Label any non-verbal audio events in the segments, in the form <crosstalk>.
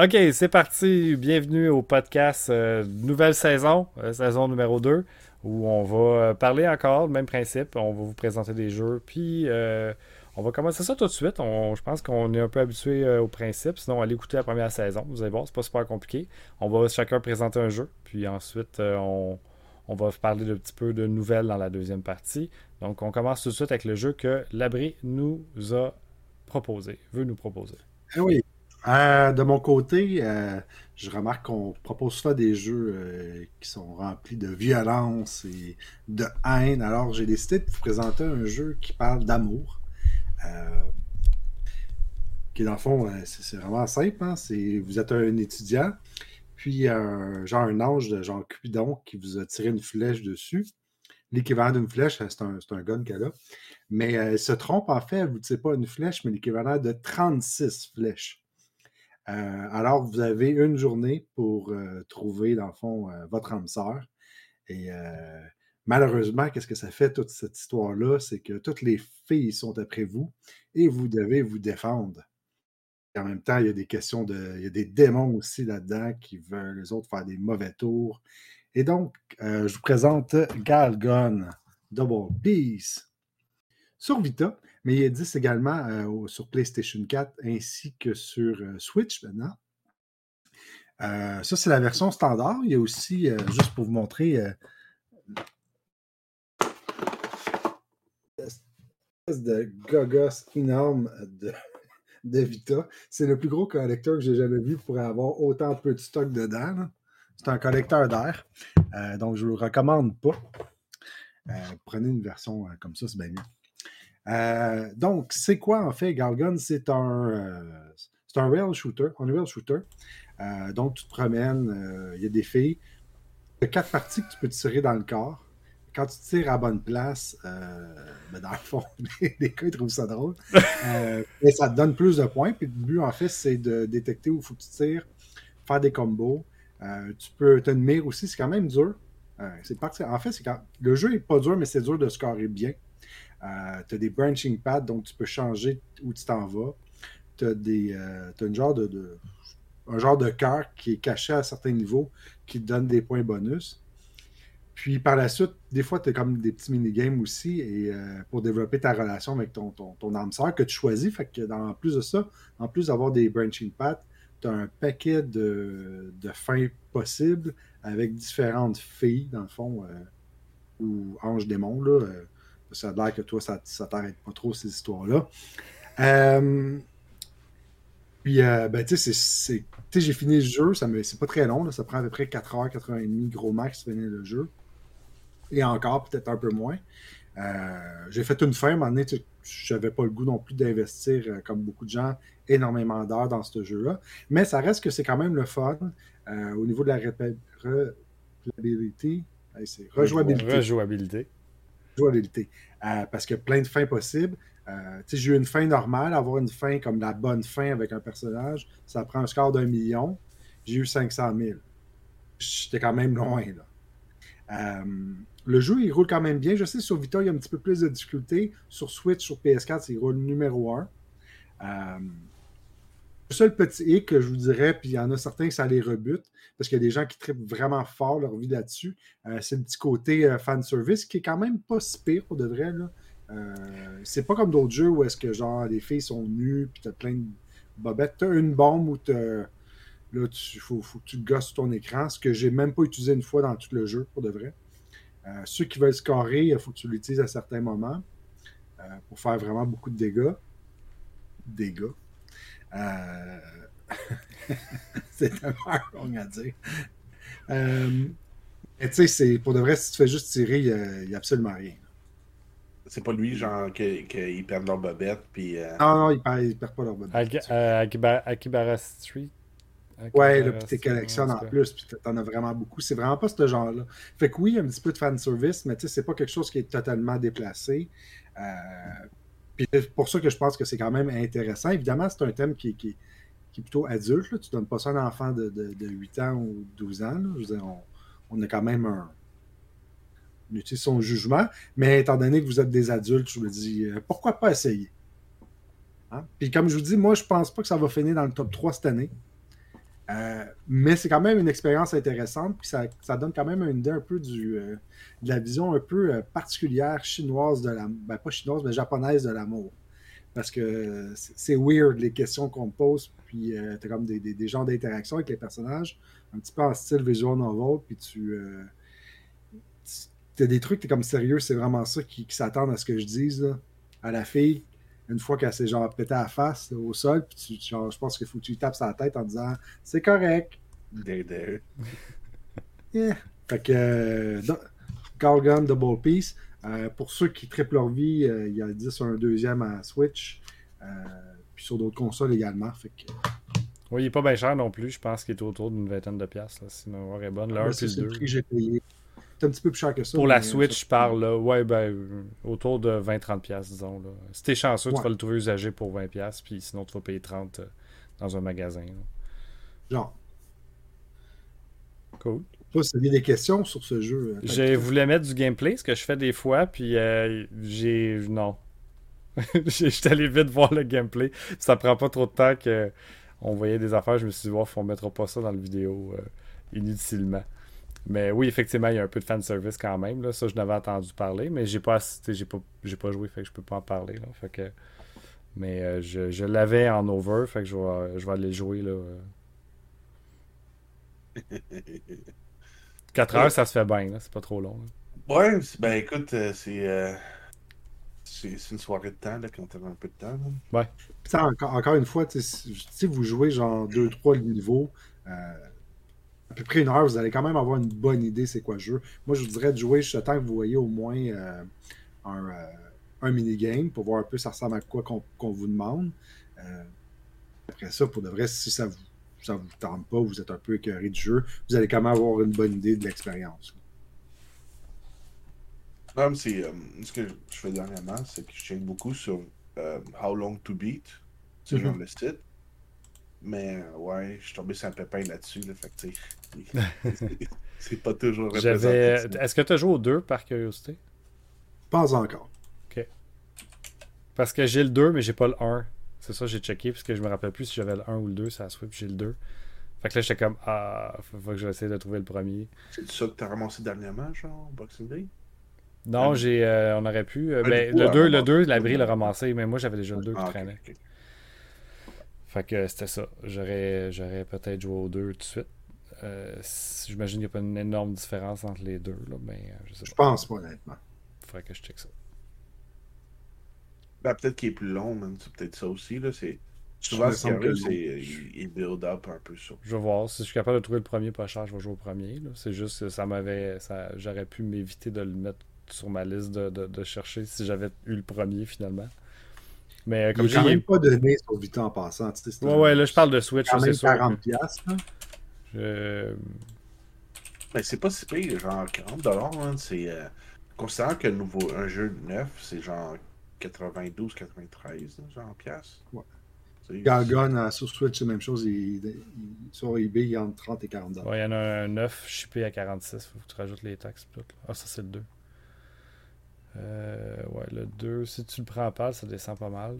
OK, c'est parti. Bienvenue au podcast euh, nouvelle saison, euh, saison numéro 2, où on va euh, parler encore, le même principe. On va vous présenter des jeux, puis on va commencer ça tout de suite. je pense qu'on est un peu habitué au principe, sinon allez écouter la première saison. Vous allez voir, c'est pas super compliqué. On va chacun présenter un jeu, puis ensuite on, va parler un petit peu de nouvelles dans la deuxième partie. Donc on commence tout de suite avec le jeu que l'abri nous a proposé, veut nous proposer. Ah oui, euh, de mon côté, euh, je remarque qu'on propose souvent des jeux euh, qui sont remplis de violence et de haine. Alors, j'ai décidé de vous présenter un jeu qui parle d'amour. qui, dans le fond, c'est vraiment simple. Hein. vous êtes un étudiant, puis genre un ange de genre Cupidon qui vous a tiré une flèche dessus. L'équivalent d'une flèche, c'est un, un, gun qu'elle a. Mais elle se trompe, en fait, elle ne vous tire pas une flèche, mais l'équivalent de 36 flèches. Euh, alors, vous avez une journée pour euh, trouver, dans le fond, euh, votre âme sœur. Et malheureusement, qu'est-ce que ça fait, toute cette histoire-là? C'est que toutes les filles sont après vous et vous devez vous défendre. en même temps, il y a des questions de. Il y a des démons aussi là-dedans qui veulent les autres faire des mauvais tours. Et donc, je vous présente Galgon Double Peace sur Vita. Mais il existe également euh, sur PlayStation 4 ainsi que sur euh, Switch maintenant. Euh, ça, c'est la version standard. Il y a aussi, juste pour vous montrer, espèce de gogos énorme de, Vita. C'est le plus gros collecteur que j'ai jamais vu pour avoir autant peu de stock dedans. C'est un collecteur d'air. donc, je ne le recommande pas. prenez une version comme ça, c'est bien mieux. Euh, donc, c'est quoi en fait Galgun? C'est un, euh, c'est un rail shooter, un rail shooter. Euh, donc, tu te promènes, il y a des filles. Il y a quatre parties que tu peux tirer dans le corps. Quand tu tires à bonne place, ben dans le fond, <laughs> les gars ils trouvent ça drôle. <laughs> et ça te donne plus de points. Puis le but, en fait, c'est de détecter où il faut que tu tires, faire des combos. tu peux te mire aussi, c'est quand même dur. c'est parti. En fait, c'est quand... le jeu est pas dur, mais c'est dur de scorer bien. Euh, tu as des branching pads, donc tu peux changer où tu t'en vas. Tu as, des, euh, genre de, un genre de cœur qui est caché à certains niveaux qui te donne des points bonus. Puis par la suite, des fois, tu as comme des petits mini-games aussi et, euh, pour développer ta relation avec ton, ton, ton âme sœur que tu choisis. Fait que dans, en plus de ça, en plus d'avoir des branching paths, tu as un paquet de, de, fins possibles avec différentes filles, dans le fond, ou anges démons. Ça a l'air que toi, ça, ça t'arrête pas trop, ces histoires-là. Euh, puis, euh, ben, tu sais, j'ai fini le jeu, ça c'est pas très long, ça prend à peu près 4 heures, 4 heures et demie, gros max, finir le jeu. Et encore, peut-être un peu moins. Euh, j'ai fait une fin, à un moment donné, je n'avais pas le goût non plus d'investir, comme beaucoup de gens, énormément d'heures dans ce jeu-là. Mais ça reste que c'est quand même le fun. au niveau de la rejouabilité, c'est rejouabilité. Rejouabilité jouabilité. Euh, parce qu'il y a plein de fins possibles. Euh, j'ai eu une fin normale, avoir une fin comme la bonne fin avec un personnage, ça prend un score d'un million. J'ai eu 500 000. J'étais quand même loin. Là. Euh, le jeu, il roule quand même bien. Je sais, sur Vita, il y a un petit peu plus de difficulté. Sur Switch, sur PS4, il roule numéro 1. Le seul petit hic que je vous dirais, puis il y en a certains que ça les rebute, parce qu'il y a des gens qui trippent vraiment fort leur vie là-dessus, euh, c'est le petit côté euh, fan service qui est quand même pas si pire pour de vrai. Euh, c'est pas comme d'autres jeux où est-ce que genre les filles sont nues puis t'as plein de bobettes. T'as une bombe où faut, que tu gosses ton écran, ce que j'ai même pas utilisé une fois dans tout le jeu, pour de vrai. ceux qui veulent scorer, il faut que tu l'utilises à certains moments pour faire vraiment beaucoup de dégâts. Dégâts. Euh, <laughs> c'est tellement long à dire. Euh... tu sais, pour de vrai, si tu fais juste tirer, il n'y a, absolument rien. C'est pas lui, genre, qu'ils perdent leur bobette, puis... Euh... Non, non, ils perdent, perdent pas leur bobette. Euh, Akibara, Street? ouais, là, puis t'es collectionnes en plus, puis t'en as vraiment beaucoup. C'est vraiment pas ce genre-là. Fait que oui, il y a un petit peu de fanservice, mais tu sais, c'est pas quelque chose qui est totalement déplacé. Euh, c'est pour ça que je pense que c'est quand même intéressant. Évidemment, c'est un thème qui, est plutôt adulte. Tu ne donnes pas ça à un enfant de, 8 ans ou 12 ans. Je veux dire, on, a quand même un. On utilise son jugement. Mais étant donné que vous êtes des adultes, je me dis, euh, pourquoi pas essayer? Hein? Puis comme je vous dis, moi, je pense pas que ça va finir dans le top 3 cette année. Euh, mais c'est quand même une expérience intéressante, puis ça, ça, donne quand même une idée un peu du, euh, de la vision un peu euh, particulière chinoise de la, ben pas chinoise, mais japonaise de l'amour. Parce que c'est weird les questions qu'on te pose, puis tu comme des, des, genres d'interaction avec les personnages, un petit peu en style visual novel, puis tu, tu as des trucs, tu es comme sérieux, c'est vraiment ça qui, s'attendent à ce que je dise à la fille une fois qu'elle s'est genre pété à la face au sol, puis tu, genre, je pense qu'il faut que tu lui tapes sa tête en disant c'est correct. There, <laughs> yeah. Fait que euh, Gun Double Piece. Euh, pour ceux qui triplent leur vie, euh, il y a 10 sur un deuxième à Switch. Euh, puis sur d'autres consoles également. Fait que... Oui, il n'est pas bien cher non plus. Je pense qu'il est autour d'une vingtaine de piastres. Là, si ma est bonne. L'un puis le deux. j'ai payé un petit peu plus cher que ça. Pour la Switch, je parle, là, ouais, ben, autour de 20-30$, disons. Là. Si t'es chanceux, tu vas le trouver usagé pour 20$, puis sinon, tu vas payer 30$ euh, dans un magasin. Genre. Cool. Toi, si des questions sur ce jeu. Euh, je voulais mettre du gameplay, ce que je fais des fois, puis euh, j'ai. Non. <laughs> J'étais allé vite voir le gameplay. Ça prend pas trop de temps que on voyait des affaires. Je me suis dit, oh, on mettra pas ça dans la vidéo inutilement. Mais oui, effectivement, il y a un peu de fanservice quand même. Là. Ça, je n'avais entendu parler, mais j'ai pas j'ai pas, j'ai pas joué, fait que je peux pas en parler. Là. Fait que... Mais euh, je, je l'avais en over, fait que je vais, je vais aller jouer. Là. 4 heures, ça se fait bien, c'est pas trop long. Ouais, ben écoute, euh, euh, c'est, c'est une soirée de temps là, quand t'as un peu de temps. Ouais. encore, encore une fois, si vous jouez genre 2-3 niveaux, à peu près une heure, vous allez quand même avoir une bonne idée c'est quoi le jeu. Moi, je vous dirais de jouer juste temps que vous voyez au moins euh, un, euh, un minigame pour voir un peu ça ressemble à quoi qu'on vous demande. Euh, après ça, pour de vrai, si ça vous, ça vous tente pas, vous êtes un peu écœuré du jeu, vous allez quand même avoir une bonne idée de l'expérience. c'est ce que je fais dernièrement, c'est que je check beaucoup sur How Long to Beat, c'est mm -hmm. genre le site. Mais euh, ouais, je suis tombé sur un pépin là-dessus. Là, fait <laughs> c'est pas toujours Est-ce que tu as joué aux deux par curiosité? Pas encore. Ok. Parce que j'ai le 2, mais j'ai pas le 1. C'est ça, j'ai checké, parce que je me rappelle plus si j'avais le 1 ou le 2, ça a Switch, j'ai le 2. Fait que là, j'étais comme, ah, faut, faut que j'essaie de trouver le premier. C'est ça que t'as ramassé dernièrement, genre, Boxing Day? Non, j'ai, euh, on aurait pu. Euh, ben, le, 2, le 2, l'abri l'a ramassé, mais moi, j'avais déjà le 2 qui ah, traînait. Fait que c'était ça. J'aurais, j'aurais peut-être joué aux deux tout de suite. Euh, J'imagine qu'il n'y a pas une énorme différence entre les deux. Là, mais, euh, je, sais je pense pas, honnêtement. Faudrait que je check ça. Ben, peut-être qu'il est plus long, même. C'est peut-être ça aussi. Là. C'est... Souvent, c'est il build up un peu sur. Je vais voir. Si je suis capable de trouver le premier pas cher, je vais jouer au premier. Là. C'est juste que ça m'avait. Ça... J'aurais pu m'éviter de le mettre sur ma liste de, de, de chercher si j'avais eu le premier finalement. Mais euh, comme il même pas donné sur Vita en passant. Tu sais, ouais, ouais, là, je parle de Switch. C'est 40 pièces. Je... Ben, c'est pas si pire, genre 40 dollars. Hein, c'est euh, considérant que nouveau, un jeu neuf, c'est genre 92, 93, genre pièces. Ouais. Gargon euh, sur Switch, c'est la même chose. Il, il, sur eBay, il y a entre 30 et 40 dollars. Ouais, il y en a un 9 shippé à 46. Faut que tu rajoutes les taxes. Ah, ça, c'est le 2. Euh, ouais, le 2, si tu le prends à part, ça descend pas mal.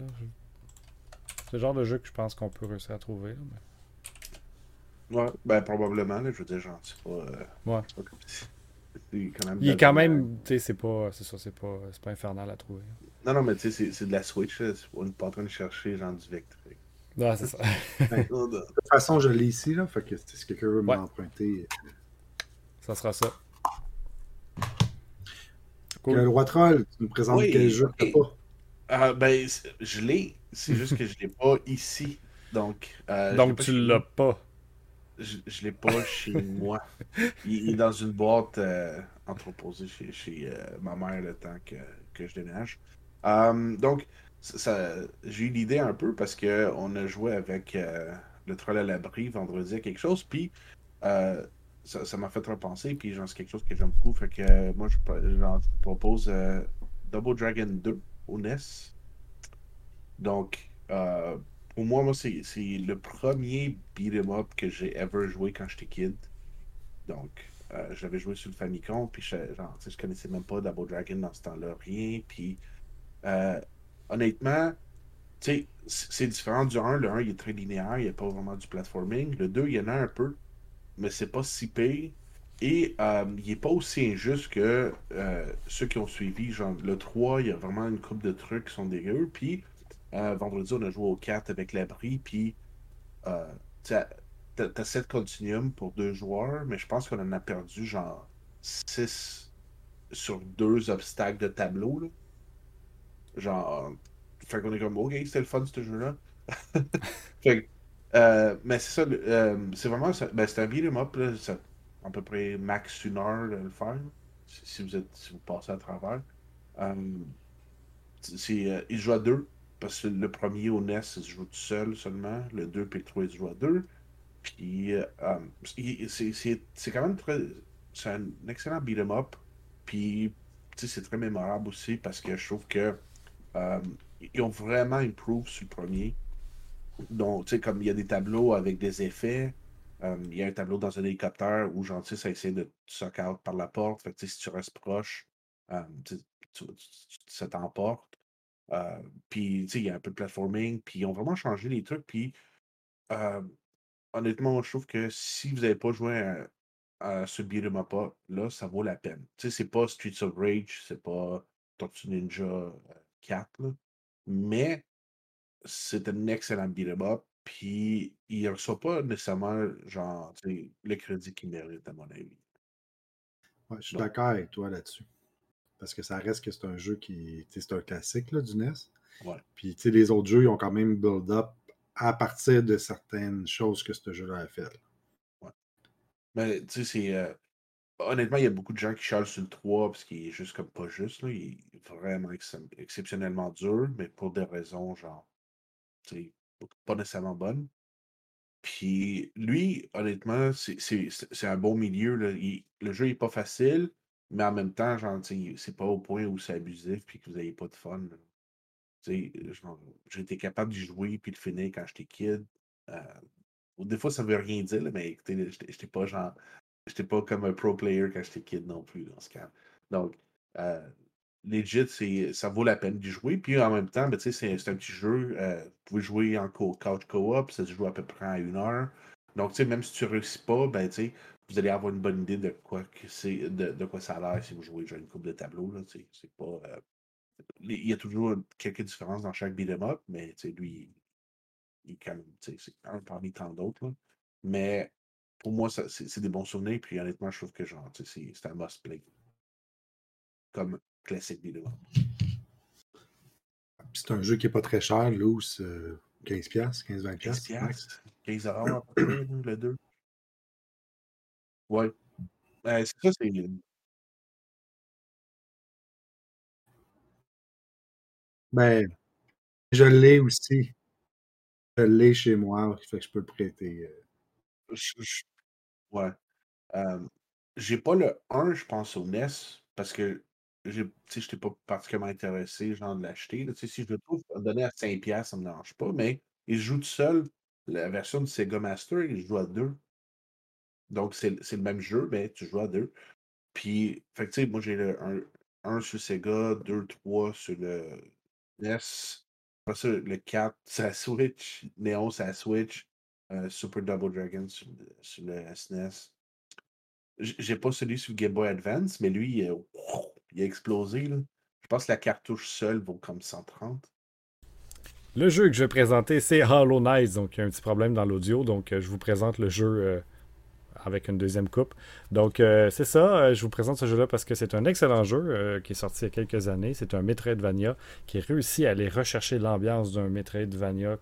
C'est le genre de jeu que je pense qu'on peut réussir à trouver. Ouais, ben probablement, je veux dire, genre, c'est pas. Euh, ouais. Quand même Il est quand même, tu sais, c'est pas, c'est ça, c'est pas, c'est pas infernal à trouver. Non, non, mais tu sais, c'est de la Switch, on n'est pas en train de chercher genre du Vector. Non, c'est ça. <laughs> De toute façon, je l'ai ici, là, fait que si quelqu'un veut ouais. m'emprunter. Euh, ça sera ça. Cool. Le roi troll, tu nous présentes quel jeu que pas? Euh, ben, je l'ai, c'est juste que je l'ai pas ici. Donc, euh, Donc tu l'as pas. Je, je l'ai pas chez <laughs> moi. Il, est dans une boîte euh, entreposée chez, chez euh, ma mère le temps que, que je déménage. Donc, ça, j'ai eu l'idée un peu parce qu'on a joué avec euh, le troll à l'abri vendredi à quelque chose. Puis, ça m'a fait repenser, puis c'est quelque chose que j'aime beaucoup. Fait que euh, moi, je, propose euh, Double Dragon 2 au NES. Donc, euh, pour moi, moi c'est le premier beat'em up que j'ai ever joué quand j'étais kid. Donc, j'avais joué sur le Famicom, puis je, genre, je connaissais même pas Double Dragon dans ce temps-là, rien. Puis, honnêtement, c'est différent du 1. Le 1, il est très linéaire, il n'y a pas vraiment du platforming. Le 2, il y en a un peu, mais c'est pas si pire. Et euh, il n'est pas aussi injuste que euh, ceux qui ont suivi. Genre, le 3, il y a vraiment une coupe de trucs qui sont dégueux. Puis, euh, vendredi, on a joué au 4 avec l'abri. Puis, tu as 7 continuums pour deux joueurs, mais je pense qu'on en a perdu genre 6 sur deux obstacles de tableau. Genre, fait qu'on est comme, ok, c'était le fun ce jeu-là. <laughs> fait mais c'est ça, c'est vraiment, ben, c'est un beat'em up, là, à peu près max une heure le faire, si vous, êtes, si vous passez à travers. Euh, c'est, euh, il joue à deux, parce que le premier au NES, il se joue tout seul seulement. Le 2 puis le 3, il se joue à deux. Puis euh, c'est, quand même très. C'est un excellent beat'em up. Puis c'est très mémorable aussi parce que je trouve que ils ont vraiment improve sur le premier. Donc, tu sais, comme il y a des tableaux avec des effets, euh, il y a un tableau dans un hélicoptère où gentil, ça essaie de te out par la porte. Fait que, si tu restes proche, euh, ça t'emporte. Euh, puis, il y a un peu de platforming. Puis, ils ont vraiment changé les trucs. Puis, honnêtement, je trouve que si vous n'avez pas joué à, ce beat'em up là, ça vaut la peine. Tu sais, c'est pas Streets of Rage, c'est pas Tortue Ninja 4, mais c'est un excellent beat'em up. Puis, il ne reçoit pas nécessairement, genre, le crédit qu'il mérite, à mon avis. Ouais, je suis d'accord avec toi là-dessus. Parce que ça reste que c'est un jeu qui. C'est un classique là, du NES. Ouais. Puis, les autres jeux, ils ont quand même build up à partir de certaines choses que ce jeu-là a fait. Ouais. Mais, tu sais, c'est. Euh, honnêtement, il y a beaucoup de gens qui chialent sur le 3 parce qu'il est juste comme pas juste. Là. Il est vraiment exceptionnellement dur, mais pour des raisons, genre. Pas nécessairement bonne. Puis lui, honnêtement, c'est un bon milieu. Là. le jeu est pas facile, mais en même temps, c'est pas au point où c'est abusif puis que vous n'avez pas de fun. J'ai été capable d'y jouer puis de finir quand j'étais kid. Euh, des fois, ça veut rien dire, mais écoutez, j'étais pas genre. J'étais pas comme un pro player quand j'étais kid non plus dans ce cas. Donc, euh, legit, ça vaut la peine d'y jouer. Puis en même temps, ben, c'est un petit jeu. Euh, vous pouvez jouer en co couch co-op, ça se joue à peu près à une heure. Donc, même si tu ne réussis pas, ben, vous allez avoir une bonne idée de quoi, que de, de, quoi ça a l'air si vous jouez une coupe de tableau. C'est pas, euh, il y a toujours quelques différences dans chaque beat'em up, mais lui, il, quand même, parmi tant d'autres. Mais pour moi, c'est des bons souvenirs. Puis honnêtement, je trouve que genre, c'est un must play. Comme classique des C'est un jeu qui n'est pas très cher, loose, 15$, 15-20$. 15$, 15 à peu près, le 2. Ouais. Ben, c'est ça, c'est. Ben, je l'ai aussi. Je l'ai chez moi, fait que je peux le prêter. Euh. Ouais. Euh, j'ai pas le 1, je pense, au NES, parce que je n'étais pas particulièrement intéressé, genre, de l'acheter. Si je le trouve donner à 5$, ça ne me dérange pas, mais il joue tout seul. La version de Sega Master, il joue à deux. Donc, c'est le même jeu, mais tu joues à deux. Puis, fait moi, j'ai un, un sur Sega, deux, trois sur le NES. Après ça, le 4, c'est la Switch. Néon, c'est la Switch. Euh, Super Double Dragon sur, le SNES. J'ai pas celui sur Game Boy Advance, mais lui, il, il a explosé. Là. Je pense que la cartouche seule vaut comme 130. Le jeu que je vais présenter, c'est Hollow Knight. Donc, il y a un petit problème dans l'audio. Donc, euh, je vous présente le jeu euh, avec une deuxième coupe. Donc, euh, c'est ça. je vous présente ce jeu-là parce que c'est un excellent jeu qui est sorti il y a quelques années. C'est un Metroidvania qui réussit à aller rechercher l'ambiance d'un Metroidvania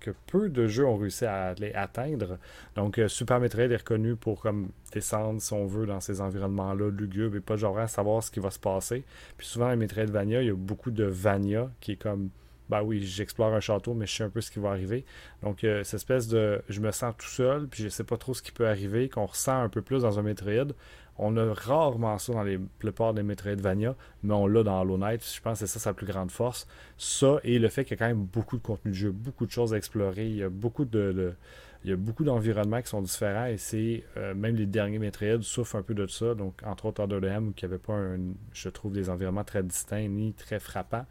que peu de jeux ont réussi à les atteindre. Donc, euh, Super Metroid est reconnu pour comme descendre, si on veut, dans ces environnements-là lugubres et pas genre à savoir ce qui va se passer. Puis souvent, les Metroidvania, il y a beaucoup de Vania qui est comme bah oui, j'explore un château, mais je sais un peu ce qui va arriver. Donc, euh, cette espèce de je me sens tout seul, puis je sais pas trop ce qui peut arriver, qu'on ressent un peu plus dans un Metroid. On a rarement ça dans les plupart des Metroidvania, mais on l'a dans Hollow Knight. Je pense que c'est ça sa plus grande force. Ça et le fait qu'il y a quand même beaucoup de contenu de jeu, beaucoup de choses à explorer. Il y a beaucoup de, il y a beaucoup d'environnements qui sont différents et c'est euh, même les derniers Metroid souffrent un peu de ça. Donc entre autres Under the Ham où il n'y avait pas je trouve des environnements très distincts ni très frappants.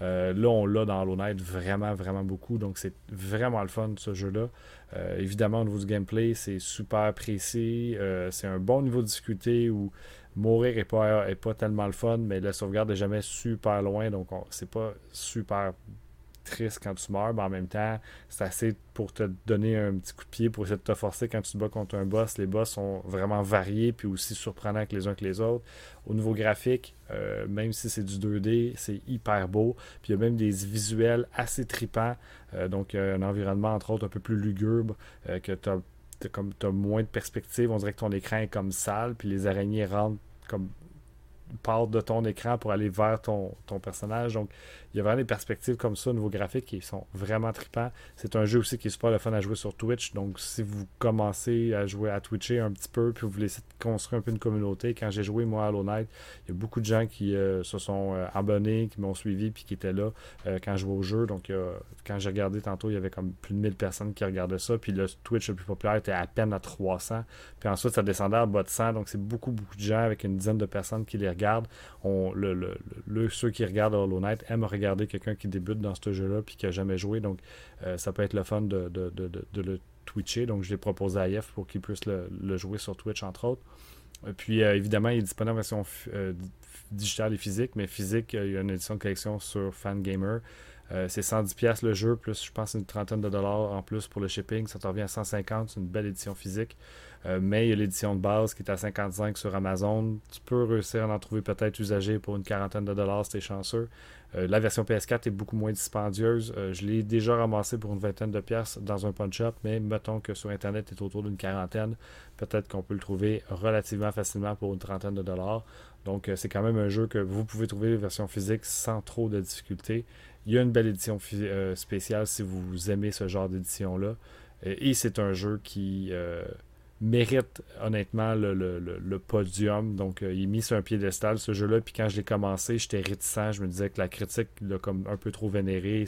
Là, on l'a dans Hollow vraiment, vraiment beaucoup. Donc, c'est vraiment le fun, ce jeu-là. évidemment, au niveau du gameplay, c'est super précis. c'est un bon niveau de difficulté où mourir n'est pas, pas tellement le fun, mais la sauvegarde n'est jamais super loin. Donc, c'est pas super triste quand tu meurs, mais en même temps, c'est assez pour te donner un petit coup de pied pour essayer de te forcer quand tu te bats contre un boss. Les boss sont vraiment variés puis aussi surprenants que les uns que les autres. Au niveau graphique, euh, même si c'est du 2D, c'est hyper beau. Puis il y a même des visuels assez tripants. Euh, donc un environnement entre autres un peu plus lugubre euh, que tu as as moins de perspective, on dirait que ton écran est comme sale, puis les araignées rentrent comme partent de ton écran pour aller vers ton, ton personnage. Donc, il y a vraiment des perspectives comme ça au niveau graphique qui sont vraiment trippants. C'est un jeu aussi qui est super le fun à jouer sur Twitch. Donc, si vous commencez à jouer à Twitcher un petit peu, puis vous voulez essayer de construire un peu une communauté, quand j'ai joué moi à Hollow Knight, il y a beaucoup de gens qui euh, se sont euh, abonnés, qui m'ont suivi, puis qui étaient là euh, quand je jouais au jeu. Donc, quand j'ai regardé tantôt, il y avait comme plus de 1000 personnes qui regardaient ça. Puis le Twitch le plus populaire était à peine à 300. Puis ensuite, ça descendait à bas de 100. Donc, c'est beaucoup, beaucoup de gens avec une dizaine de personnes qui les regardent. On, le, ceux qui regardent Hollow Knight aiment regarder regarder quelqu'un qui débute dans ce jeu-là puis qui n'a jamais joué. Donc, euh, ça peut être le fun de, le twitcher. Donc, je l'ai proposé à Yef pour qu'il puisse le, jouer sur Twitch, entre autres. Et puis, euh, évidemment, il est disponible en version euh, digitale et physique, mais physique, il y a une édition de collection sur Fangamer. c'est 110$ le jeu, plus je pense une trentaine de dollars en plus pour le shipping. Ça te revient à 150, c'est une belle édition physique. Mais il y a l'édition de base qui est à 55 sur Amazon. Tu peux réussir à en trouver peut-être usagé pour une quarantaine de dollars si tu es chanceux. Euh, la version PS4 est beaucoup moins dispendieuse. Euh, je l'ai déjà ramassé pour une vingtaine de pièces dans un punch-up, mais mettons que sur Internet, est autour d'une quarantaine. Peut-être qu'on peut le trouver relativement facilement pour une trentaine de dollars. Donc, euh, c'est quand même un jeu que vous pouvez trouver version physique sans trop de difficultés. Il y a une belle édition spéciale si vous aimez ce genre d'édition-là. et c'est un jeu qui mérite honnêtement le, podium. Donc, euh, il est mis sur un piédestal ce jeu-là. Puis quand je l'ai commencé, j'étais réticent. Je me disais que la critique l'a comme un peu trop vénéré.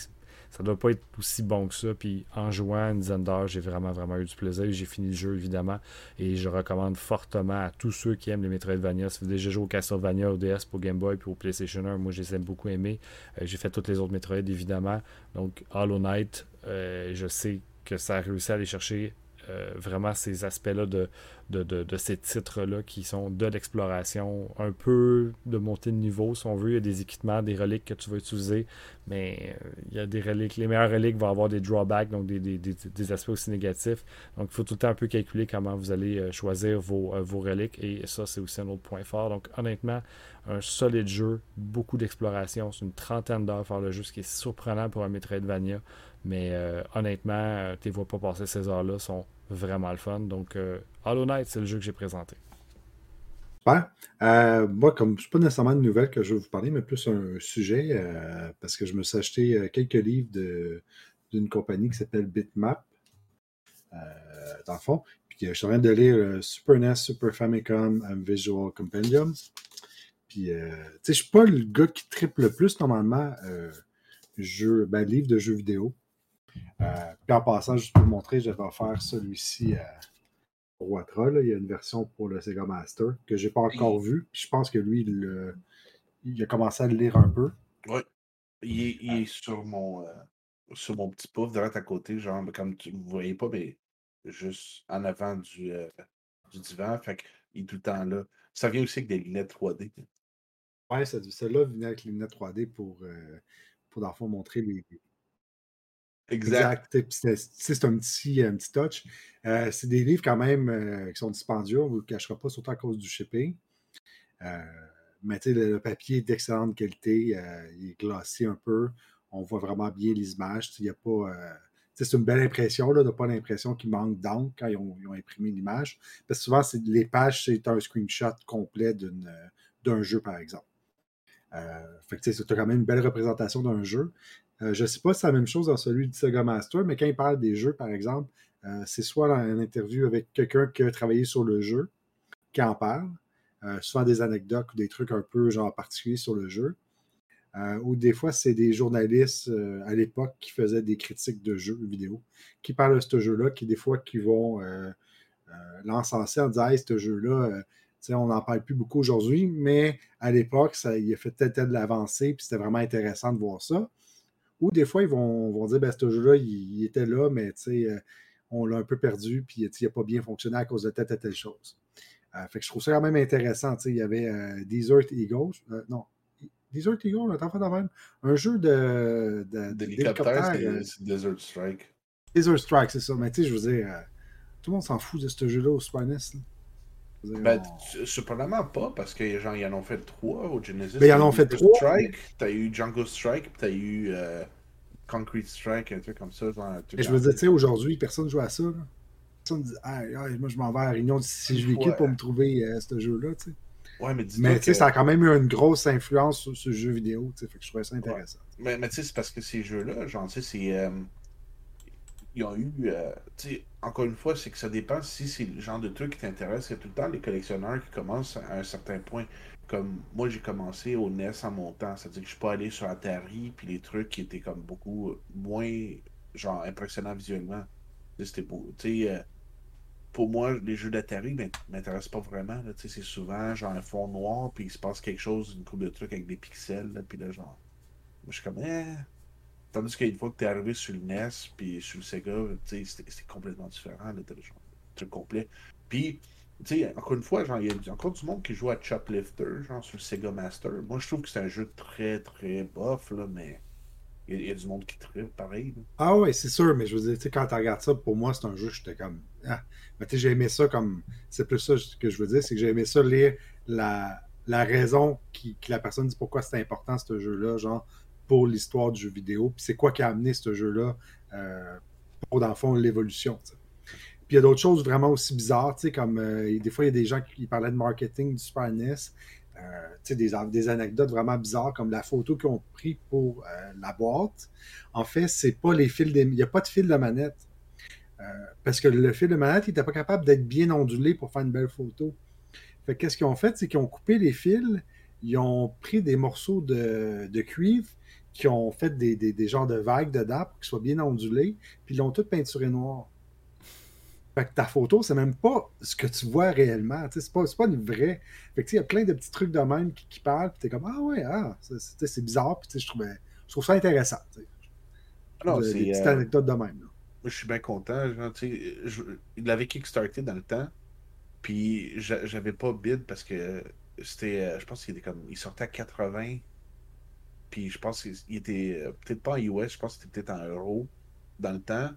Ça doit pas être aussi bon que ça. Puis en jouant une dizaine d'heures, j'ai vraiment, vraiment eu du plaisir. J'ai fini le jeu, évidemment. Et je recommande fortement à tous ceux qui aiment les Metroidvania. Si vous avez déjà joué au Castlevania, au DS, pour Game Boy, puis au PlayStation 1, moi, je les ai beaucoup aimés. Euh, j'ai fait toutes les autres Metroid, évidemment. Donc, Hollow Knight, euh, je sais que ça a réussi à aller chercher euh, vraiment ces aspects-là de, de, ces titres-là qui sont de l'exploration, un peu de montée de niveau, si on veut. Il y a des équipements, des reliques que tu vas utiliser, mais euh, il y a des reliques. Les meilleures reliques vont avoir des drawbacks, donc des, aspects aussi négatifs. Donc il faut tout le temps un peu calculer comment vous allez euh, choisir vos, vos reliques, et ça, c'est aussi un autre point fort. Donc honnêtement, un solide jeu, beaucoup d'exploration. C'est une trentaine d'heures faire le jeu, ce qui est surprenant pour un Metroidvania. Mais honnêtement, tes vois pas passer ces heures-là sont vraiment le fun. Donc, euh, Hollow Knight, c'est le jeu que j'ai présenté. Super. moi, comme c'est pas nécessairement une nouvelle que je vais vous parler, mais plus un sujet, parce que je me suis acheté quelques livres d'une compagnie qui s'appelle Bitmap, dans le fond. Puis je suis en train de lire Super NES, Super Famicom and Visual Compendium. Puis, tu sais, je suis pas le gars qui triple le plus normalement jeu, ben, livre de jeux vidéo. Euh, puis en passant, juste pour vous montrer, j'avais offert celui-ci à Watra. Il y a une version pour le Sega Master que je n'ai pas encore vu. je pense que lui, il, a commencé à le lire un peu. Oui. Il est, sur, mon, euh, sur mon petit pouf, direct à côté, genre, comme tu ne voyez pas, mais juste en avant du, euh, du divan. Fait qu'il est tout le temps là. Ça vient aussi avec des lunettes 3D. Oui, celle-là venait avec les lunettes 3D pour, pour dans le fond montrer les, Exact. C'est un petit, un petit touch. Euh, c'est des livres quand même euh, qui sont dispendieux, on ne vous le cachera pas, surtout à cause du shipping. Euh, mais le, le, papier est d'excellente qualité, il est glacé un peu, on voit vraiment bien les images. Il a pas. c'est une belle impression, là, n'a pas l'impression qu'il manque d'encre quand ils ont, imprimé l'image. Parce que souvent, les pages, c'est un screenshot complet d'un jeu, par exemple. as quand même une belle représentation d'un jeu. Euh, je ne sais pas si c'est la même chose dans celui du Sega Master, mais quand il parle des jeux, par exemple, euh, c'est soit une interview avec quelqu'un qui a travaillé sur le jeu, qui en parle, euh, souvent des anecdotes ou des trucs un peu genre particuliers sur le jeu. ou des fois, c'est des journalistes à l'époque qui faisaient des critiques de jeux vidéo, qui parlent de ce jeu-là, qui des fois qui vont l'encenser en disant hey, ce jeu-là, on n'en parle plus beaucoup aujourd'hui, mais à l'époque, il a fait peut-être de l'avancée, puis c'était vraiment intéressant de voir ça. Ou des fois, ils vont, vont dire, ben, ce jeu-là, il, était là, mais euh, on l'a un peu perdu, puis il n'a pas bien fonctionné à cause de telle et telle chose. Euh, fait que je trouve ça quand même intéressant. Il y avait euh, Desert Eagles. non, Desert Eagles, attends, de même. Un jeu de. D'hélicoptère, c'est Desert Strike. Desert Strike, c'est ça. Mais tu sais, je veux dire, tout le monde s'en fout de ce jeu-là au Super NES. Ben, surprenamment pas, parce que genre, ils en ont fait trois au Genesis. Ben, ils en ont fait trois. Strike, t'as eu Jungle Strike, t'as eu euh, Concrete Strike, un truc comme ça. Et je veux dire, tu sais, aujourd'hui, personne joue à ça. Là. Personne dit, ah, moi, je m'en vais à Réunion si je véhicule pour me trouver euh, ce jeu-là, tu sais. Ouais, mais mais tu sais, ça a quand même eu une grosse influence sur ce jeu vidéo, tu sais, fait que je trouvais ça intéressant. Mais, mais tu sais, c'est parce que ces jeux-là, genre, tu sais, c'est. Euh, ils ont eu. Euh, encore une fois, c'est que ça dépend si c'est le genre de truc qui t'intéresse. C'est tout le temps les collectionneurs qui commencent à un certain point. Comme moi, j'ai commencé au NES en montant. C'est-à-dire que je suis pas allé sur Atari, puis les trucs qui étaient comme beaucoup moins genre impressionnants visuellement. C'était beau. Tu sais, euh, pour moi, les jeux d'Atari m'intéressent pas vraiment. C'est souvent genre un fond noir, puis il se passe quelque chose, une coupe de trucs avec des pixels, puis là, genre. Moi, je suis comme, eh, Tandis qu'une fois que tu es arrivé sur le NES puis sur le Sega, c'était complètement différent, le truc complet. Puis, encore une fois, il y a encore du monde qui joue à Choplifter, genre sur le Sega Master. Moi, je trouve que c'est un jeu très, très bof, là, mais il y, a du monde qui tripe pareil. Ah ouais, c'est sûr, mais je veux dire, tu sais, quand tu regardes ça, pour moi, c'est un jeu, j'étais comme. Ah. Mais tu sais, j'ai aimé ça comme. C'est plus ça que je veux dire, c'est que j'ai aimé ça lire la, la raison qui, que la personne dit pourquoi c'est important ce jeu-là. Genre, pour l'histoire du jeu vidéo. Puis c'est quoi qui a amené ce jeu-là euh, pour, dans le fond, l'évolution. Puis il y a d'autres choses vraiment aussi bizarres, comme euh, des fois, il y a des gens qui parlaient de marketing du Super NES. Euh, des, des, anecdotes vraiment bizarres comme la photo qu'ils ont pris pour la boîte. En fait, c'est pas les fils il n'y a pas de fil de manette. parce que le fil de manette, il n'était pas capable d'être bien ondulé pour faire une belle photo. Fait qu'est-ce qu'ils ont fait? C'est qu'ils ont coupé les fils, ils ont pris des morceaux de cuivre, qui ont fait des, des, genres de vagues dedans pour qu'ils soient bien ondulés, puis ils l'ont tout peinturé noir. Fait que ta photo, c'est même pas ce que tu vois réellement. C'est pas, pas une vraie. Fait que il y a plein de petits trucs de même qui, qui parlent, puis t'es comme Ah ouais, ah, c'est bizarre, puis je trouve, je trouve ça intéressant. Alors, c'est. Des petites euh, anecdotes de même. Moi, je suis bien content. Genre, je, il l'avait kickstarté dans le temps, puis j'avais pas bid parce que c'était. Euh, je pense qu'il était comme. Il sortait à 80 puis je pense qu'il était euh, peut-être pas en US, je pense que c'était peut-être en euros dans le temps.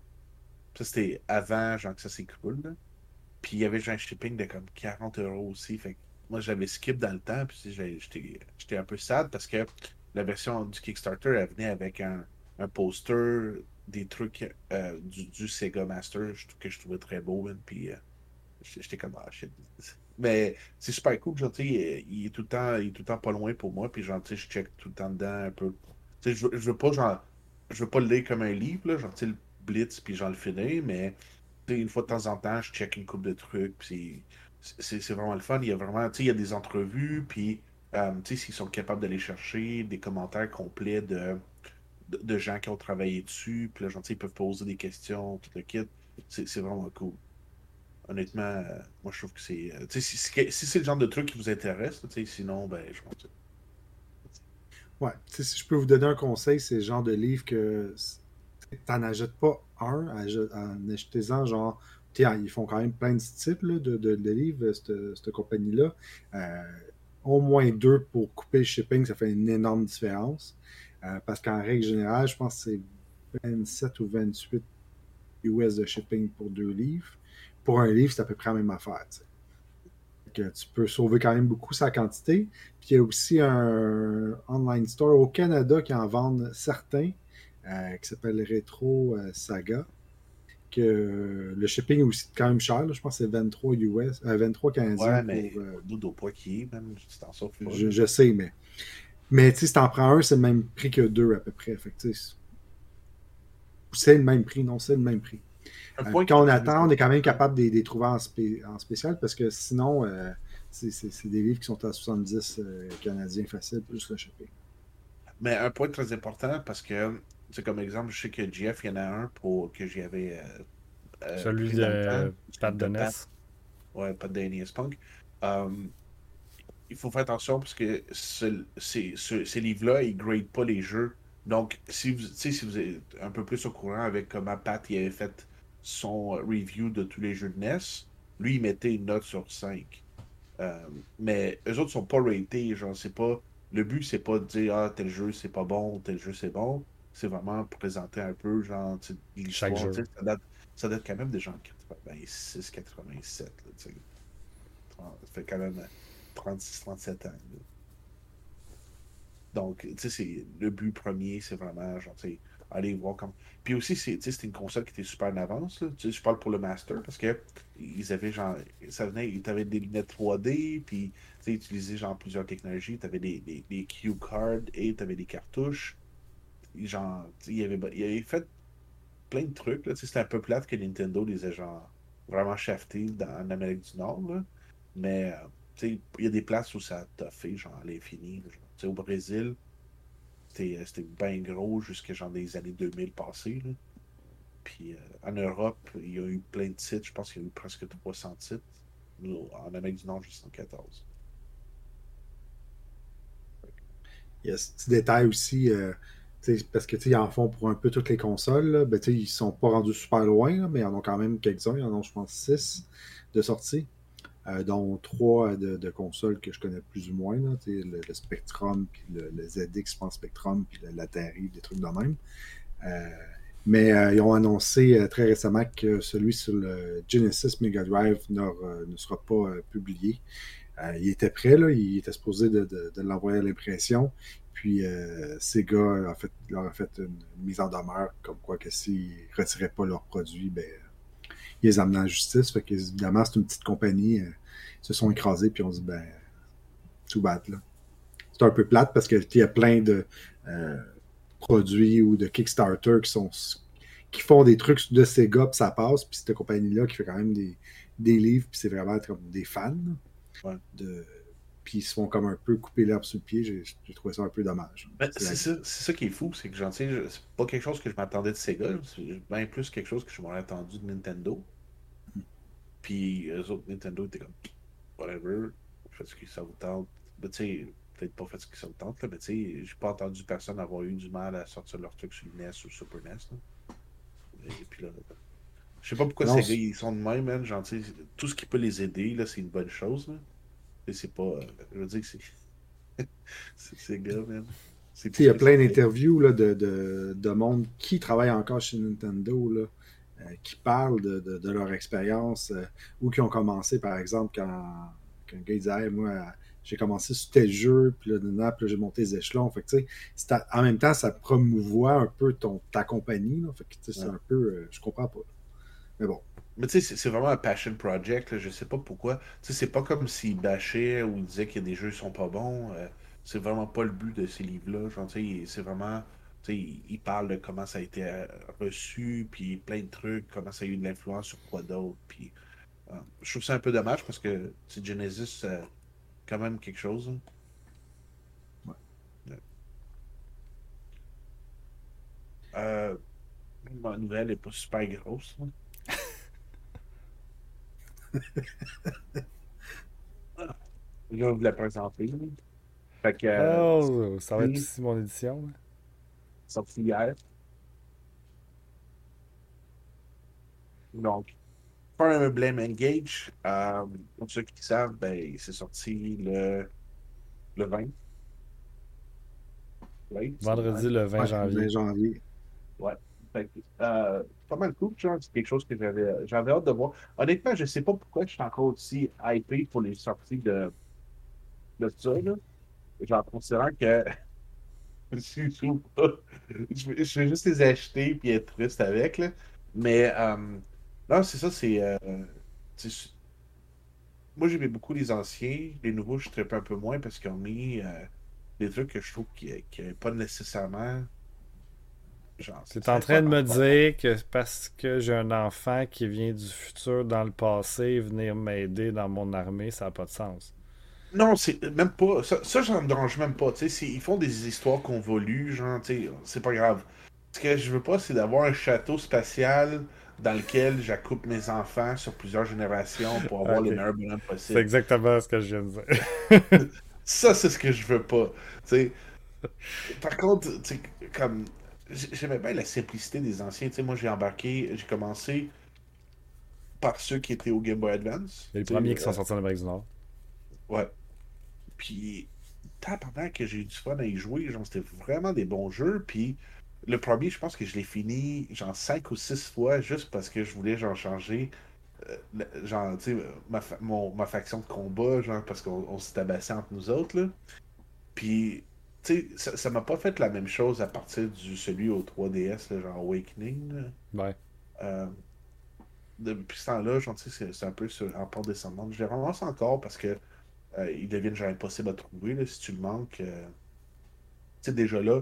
Ça, c'était avant, genre, que ça s'écroule. Puis il y avait genre un shipping de comme 40 euros aussi. Fait que moi, j'avais skip dans le temps. Puis j'étais un peu sad parce que la version du Kickstarter, elle venait avec un, un poster des trucs euh, du, du, Sega Master que je trouvais très beau. puis euh, j'étais comme, ah shit. Mais c'est super cool, genre, il, il, est tout le temps, il est tout le temps pas loin pour moi, puis genre, je check tout le temps dedans un peu. Je, je veux pas, genre, je veux pas le lire comme un livre, là, genre, le blitz, puis genre le finir, mais une fois de temps en temps, je check une coupe de trucs, puis c'est vraiment le fun. Il y a vraiment, tu sais, il y a des entrevues, puis, euh, tu sais, s'ils sont capables d'aller chercher des commentaires complets de, de, gens qui ont travaillé dessus, puis là, genre, ils peuvent poser des questions, tout le kit. C'est vraiment cool honnêtement, euh, moi je trouve que c'est. Euh, si, c'est le genre de truc qui vous intéresse, sinon, ben, je pense que. Ouais, si je peux vous donner un conseil, c'est le genre de livre que t'en achètes pas un, en achetez-en genre. Ils font quand même plein de types de, livres, cette, compagnie-là. Euh, au moins deux pour couper le shipping, ça fait une énorme différence. parce qu'en règle générale, je pense que c'est 27 ou 28 US de shipping pour deux livres pour un livre, c'est à peu près la même affaire. Que tu peux sauver quand même beaucoup sa quantité. Puis il y a aussi un online store au Canada qui en vend certains, euh, qui s'appelle Retro euh, Saga. Que le shipping est aussi quand même cher. je pense que c'est 23 US, 23 canadiens. Ouais, mais pour, euh, même, tu t'en sors je, je, sais, mais. Mais si tu en prends un, c'est le même prix que deux à peu près. c'est le même prix, non, c'est le même prix. Euh, quand on attend, on est quand même capable de les trouver en, spécial parce que sinon, euh, c'est des livres qui sont à 70 euh, canadiens faciles, juste le choper. Mais un point très important parce que, c'est comme exemple, je sais que Jeff, il y en a un pour que j'y avais. Celui de Pat de NES. Ouais, Pat de NES Punk. il faut faire attention parce que ce- ces, ce- ces livres-là, ils gradent pas les jeux. Donc, si vous, si vous êtes un peu plus au courant avec comment Pat il avait fait son review de tous les jeux de NES, lui, il mettait une note sur 5. Euh, mais eux autres sont pas ratés. Genre, c'est pas. Le but, c'est pas de dire Ah, tel jeu c'est pas bon, tel jeu c'est bon. C'est vraiment présenter un peu, genre, l'histoire. Ça date, ça date quand même des gens 86, 87. Là, tu sais. Ça fait quand même 36, 37 ans. là. Donc, tu sais, c'est le but premier, c'est vraiment, genre, tu sais, aller voir comme. Puis aussi, c'était une console qui était super en avance. là. Je parle pour le Master parce que ils avaient genre. Ça venait, ils avaient des lunettes 3D, puis ils utilisaient genre plusieurs technologies. Tu avais des, des, des cue cards et tu avais des cartouches. Genre, tu sais, il avait, il avait fait plein de trucs. C'était un peu plate que Nintendo les ait genre vraiment shaftés dans, en Amérique du Nord. là. Mais euh, il y a des places où ça a toffé, genre à l'infini. Au Brésil, c'était euh, c'était bien gros jusqu'à genre des années 2000 passées. là. Puis euh, en Europe, il y a eu plein de titres. Je pense qu'il y a eu presque 300 titres. En Amérique du Nord, juste 114. Il y a ce petit détail aussi, euh, parce que ils en font pour un peu toutes les consoles. Ben, ils sont pas rendus super loin, mais ils en ont quand même quelques-uns. Ils en ont, je pense, six de sortie, euh, dont trois de, de consoles que je connais plus ou moins. Là, le, le Spectrum, puis le, ZX, je pense, Spectrum, puis l'Atari, des trucs de même. Euh, mais euh, ils ont annoncé euh, très récemment que celui sur le Genesis Mega Drive n'aura- ne sera pas euh, publié. Euh, il était prêt, là, il était supposé de, de- de l'envoyer à l'impression. Puis euh, Sega a fait, leur a fait une mise en demeure, comme quoi que s'ils ne retiraient pas leurs produits, ben, ils les amenaient en justice. Fait que, évidemment, c'est une petite compagnie. euh, ils se sont écrasés, puis on dit, ben, tout bad, là. C'est un peu plate parce qu'il y a plein de euh, produits ou de Kickstarter qui sont qui font des trucs de Sega, puis ça passe. Puis cette compagnie-là qui fait quand même des, des livres, puis c'est vraiment comme des fans. Ouais. de, puis ils se font comme un peu couper l'herbe sous le pied. J'ai trouvé ça un peu dommage. Ben, C'est ça, ça qui est fou, c'est que j'en sais, c'est pas quelque chose que je m'attendais de Sega, c'est bien plus quelque chose que je m'aurais attendu de Nintendo. Puis eux autres, Nintendo étaient comme whatever, faites ce que ça vous tente. Ben, tu sais, peut-être pas faites ce que ça vous tente, là, mais tu sais, j'ai pas entendu personne avoir eu du mal à sortir leur truc sur NES ou Super NES. là. Et puis là, je sais pas pourquoi Non, ces gars ils sont de même, man. Genre, tout ce qui peut les aider, là, c'est une bonne chose. Là. Et c'est pas. euh, je veux dire que c'est. <laughs> c'est ces gars, man. C'est Tu sais, Il y a plein d'interviews là, de, de, de monde qui travaille encore chez Nintendo, là, qui parlent de, de- de leur expérience euh, ou qui ont commencé, par exemple, quand, quand un gars disait Hey, Moi, j'ai commencé sur tel jeu, puis là, puis là, j'ai monté les échelons. Fait que, en même temps, ça promouvoit un peu ton, ta compagnie. Là, fait que, tu sais, c'est Ouais. un peu. euh, je comprends pas. Mais bon. Mais tu sais, c'est- vraiment un passion project. Là. Je sais pas pourquoi. Tu sais, c'est pas comme s'ils bâchaient ou ils disaient qu'il y a des jeux sont pas bons. euh, c'est vraiment pas le but de ces livres-là. Genre, c'est vraiment. Tu sais, ils ils parlent de comment ça a été euh, reçu, puis plein de trucs, comment ça a eu de l'influence sur quoi d'autre. Puis, euh, je trouve ça un peu dommage parce que Genesis, c'est quand même quelque chose. hein. Ouais. Euh, ma nouvelle est pas super grosse. hein. Le gars vous l'a présenté. là. Fait que, euh, Oh, ça va être aussi mon édition. là. Sorti hier. Donc, Fire Emblem Engage, euh, pour ceux qui savent, ben, c'est sorti le, le 20. Oui, c'est Vendredi le 20 Ouais, janvier. 20 janvier. Fait que, euh, pas mal cool, genre, c'est quelque chose que j'avais j'avais hâte de voir. Honnêtement, je sais pas pourquoi je suis encore aussi hypé pour les sorties de, de ça, là. Genre, considérant que je joue pas. Je vais, je vais juste les acheter puis être triste avec, là. Mais, euh, non, c'est ça, c'est. euh, moi, j'aimais beaucoup les anciens. Les nouveaux, je trippe un peu moins parce qu'ils ont mis euh, des trucs que je trouve qui n'avaient pas nécessairement. Tu es en train de me dire que parce que j'ai un enfant qui vient du futur dans le passé venir m'aider dans mon armée, ça n'a pas de sens. Non, c'est même pas. Ça, ça j'en me dérange même pas. C'est- ils font des histoires convolues, genre, c'est pas grave. Ce que je veux pas, c'est d'avoir un château spatial dans lequel j'accoupe mes enfants sur plusieurs générations pour avoir Ok. les meilleurs bonhommes C'est possibles. exactement ce que je viens de dire. <laughs> Ça, c'est ce que je veux pas. Par contre, tu sais, comme j'aimais bien la simplicité des anciens. Tu sais, moi, j'ai embarqué, j'ai commencé par ceux qui étaient au Game Boy Advance. Les premiers qui sont euh, sortis en Amérique du Nord. Ouais. Puis, pendant que j'ai eu du fun à y jouer, genre, c'était vraiment des bons jeux. Puis, le premier, je pense que je l'ai fini, genre, cinq ou six fois, juste parce que je voulais, genre, changer, euh, genre, tu sais, ma, fa- mon- ma faction de combat, genre, parce qu'on on s'est tabassé entre nous autres, là. Puis, tu sais, ça m'a pas fait la même chose à partir du celui au 3DS, là, genre Awakening, là. Ouais. Euh, depuis ce temps-là, genre, tu sais, c'est un peu sur, en pente descendante. Je les relance encore parce que euh, ils deviennent genre impossibles à trouver. là, si tu le manques, euh, tu sais, déjà là,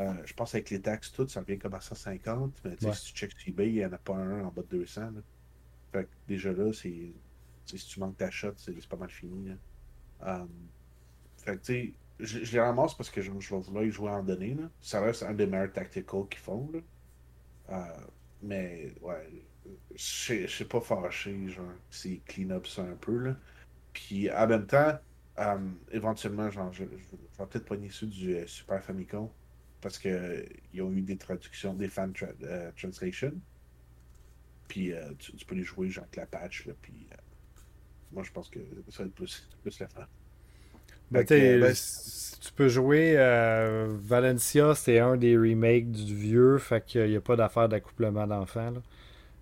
euh, je pense avec les taxes, tout, ça revient comme à 150. Mais Ouais. si tu checks sur eBay, il n'y en a pas un en bas de 200. là. Fait que déjà là, c'est. Si tu manques ta shot, c'est pas mal fini. là. Euh, fait que tu sais, je, je les ramasse parce que je, je vais vouloir y jouer en données. Là. Ça reste un des meilleurs tacticals qu'ils font. Là. Mais ouais, je sais- je suis pas fâché, genre, c'est clean up ça un peu, là. Puis en même temps, euh, éventuellement, genre, je, je- je vais peut-être pogner ceux du euh, Super Famicom parce que euh, ils ont eu des traductions, des fan tra- translation. Puis tu, tu peux les jouer, genre, avec la patch, là. Puis moi, je pense que ça va être plus, <laughs> plus la fin. Ben, que, ben, si tu peux jouer euh, Valencia, c'est un des remakes du vieux, fait qu'il n'y a pas d'affaire d'accouplement d'enfants.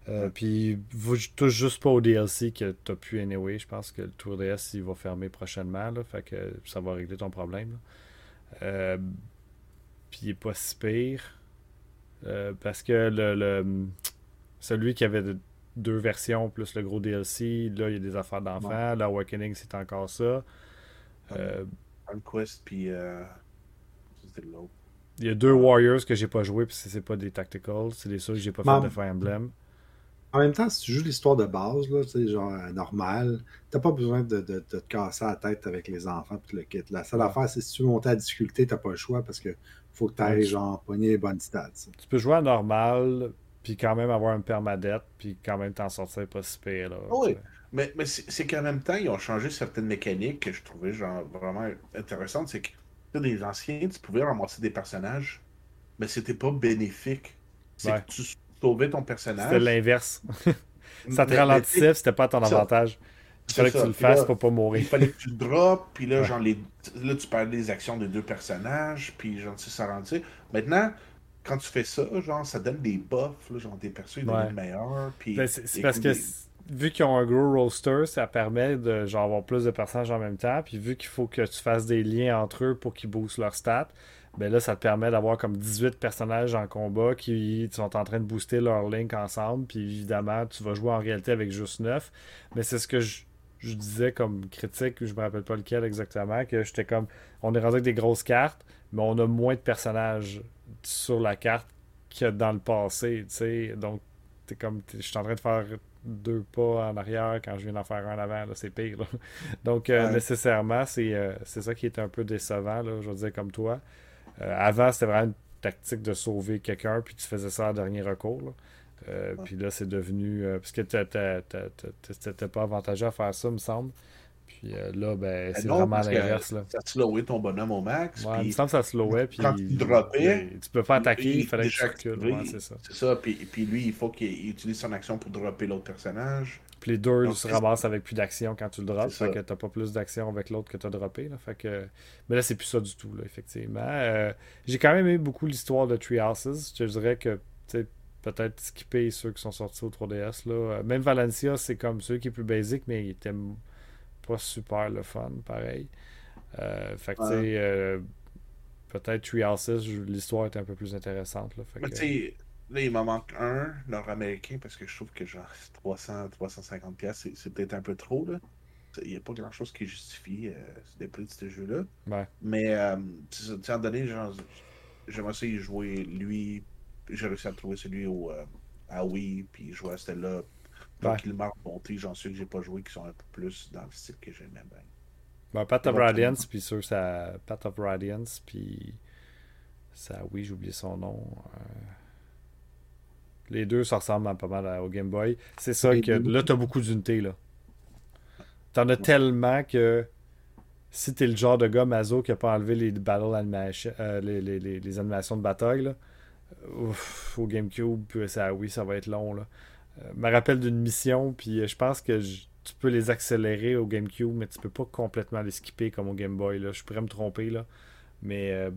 Euh. Puis, touche juste pas au DLC que t'as pu anyway. Je pense que le Tour DS il va fermer prochainement, là, fait que ça va régler ton problème. Euh, puis, il est pas si pire. Euh, parce que le, le- celui qui avait de- deux versions plus le gros DLC, là, il y a des affaires d'enfants. L'Awakening, c'est encore ça. Euh, Conquest, puis. L'autre. Il y a deux Warriors que j'ai pas joué puis c'est pas des tacticals, c'est des ceux que j'ai pas fait de Fire Emblem. En même temps, si tu joues l'histoire de base, là, tu sais, genre euh, normal, t'as pas besoin de, de- de te casser la tête avec les enfants puis le kit. La seule affaire, c'est si tu veux monter la difficulté, t'as pas le choix parce que faut que tu ailles Ouais. genre pogner les bonnes stats. tu sais. Tu peux jouer à normal puis quand même avoir un permadeath puis quand même t'en sortir pas si pire là. Ah oui. Mais, mais c'est qu'en même temps, ils ont changé certaines mécaniques que je trouvais genre vraiment intéressantes. C'est que sais, des anciens, tu pouvais ramasser des personnages, mais c'était pas bénéfique. C'est Ouais. que tu ton C'était personnage. l'inverse. <laughs> ça te mais- ralentissait c'était pas à ton avantage. Il fallait que tu le là, fasses pour pas Il mourir. fallait que tu le drops, puis là, Ouais. genre, les... là, tu perds les actions des deux personnages, puis genre, tu sais, ça. Maintenant, quand tu fais ça, genre, ça donne des buffs, là, genre, des persos, ils Ouais. deviennent meilleurs, puis... Ben, c'est parce que des- vu qu'ils ont un gros roster, ça permet de genre avoir plus de personnages en même temps. Puis vu qu'il faut que tu fasses des liens entre eux pour qu'ils boostent leurs stats, ben là, ça te permet d'avoir comme 18 personnages en combat qui sont en train de booster leur link ensemble. Puis évidemment, tu vas jouer en réalité avec juste 9. Mais c'est ce que je, je disais comme critique, je me rappelle pas lequel exactement, que j'étais comme on est rendu avec des grosses cartes, mais on a moins de personnages sur la carte que dans le passé, tu sais. Donc t'es comme je suis en train de faire deux pas en arrière quand je viens d'en faire un en avant, là, c'est pire. là. <laughs> Donc euh, Ouais. nécessairement, c'est euh, c'est ça qui est un peu décevant, là, je veux dire comme toi. Euh, avant, c'était vraiment une tactique de sauver quelqu'un, puis tu faisais ça en dernier recours. là. Euh, Ouais. Puis là, c'est devenu. euh, parce que t'étais pas avantageux à faire ça, me semble. Puis euh, là, ben, Ben c'est vraiment l'inverse. là. Ça slowait ton bonhomme au max, Ouais, il me puis... semble que ça slowait. Puis quand il droppait, tu peux pas attaquer, lui, il fallait que tu recules. Ouais, c'est ça. C'est ça, puis, puis lui, il faut qu'il utilise son action pour dropper l'autre personnage. Puis les deux Donc, se ramassent avec plus d'action quand tu le drops. Fait ça. que t'as pas plus d'action avec l'autre que t'as droppé. Là. Fait que... Mais là, c'est plus ça du tout, là, effectivement. Euh, J'ai quand même aimé beaucoup l'histoire de Treehouses. Je dirais que peut-être skipper ceux qui sont sortis au 3DS. Là. Même Valencia, c'est comme ceux qui est plus basic, mais il était pas super le fun, pareil. Euh, fait que tu Ouais. sais, euh, peut-être Treehouses, je- l'histoire était un peu plus intéressante. Là. Fait Mais que- tu sais, là, il m'en manque un nord-américain parce que je trouve que genre 300, 350 pièces c'est c'est peut-être un peu trop là. Il n'y a pas grand-chose qui justifie euh, des prix de ce jeu-là. Ouais. Mais euh, tu sais, tu donné, genre, j'aimerais ça y jouer lui. J'ai réussi à trouver celui au, euh, à Wii, puis jouer à celui-là. J'en suis que j'ai pas joué, qui sont un peu plus dans le style que j'aimais bien. Ben, Path of. Radiance, puis sûr, ça. Path of Radiance, puis. Ça, oui, j'ai oublié son nom. Euh, Les deux, ça ressemble pas mal au Game Boy. C'est ça que là, t'as beaucoup d'unités. là. T'en as tellement que si t'es le genre de gars Mazo qui a pas enlevé les battle animation, euh, les, les, les, animations de bataille, là, au GameCube, ça, oui, ça va être long. Là. Euh, me rappelle d'une mission, puis je pense que tu peux les accélérer au GameCube, mais tu peux pas complètement les skipper comme au Game Boy. Là. Je pourrais me tromper, là. mais euh,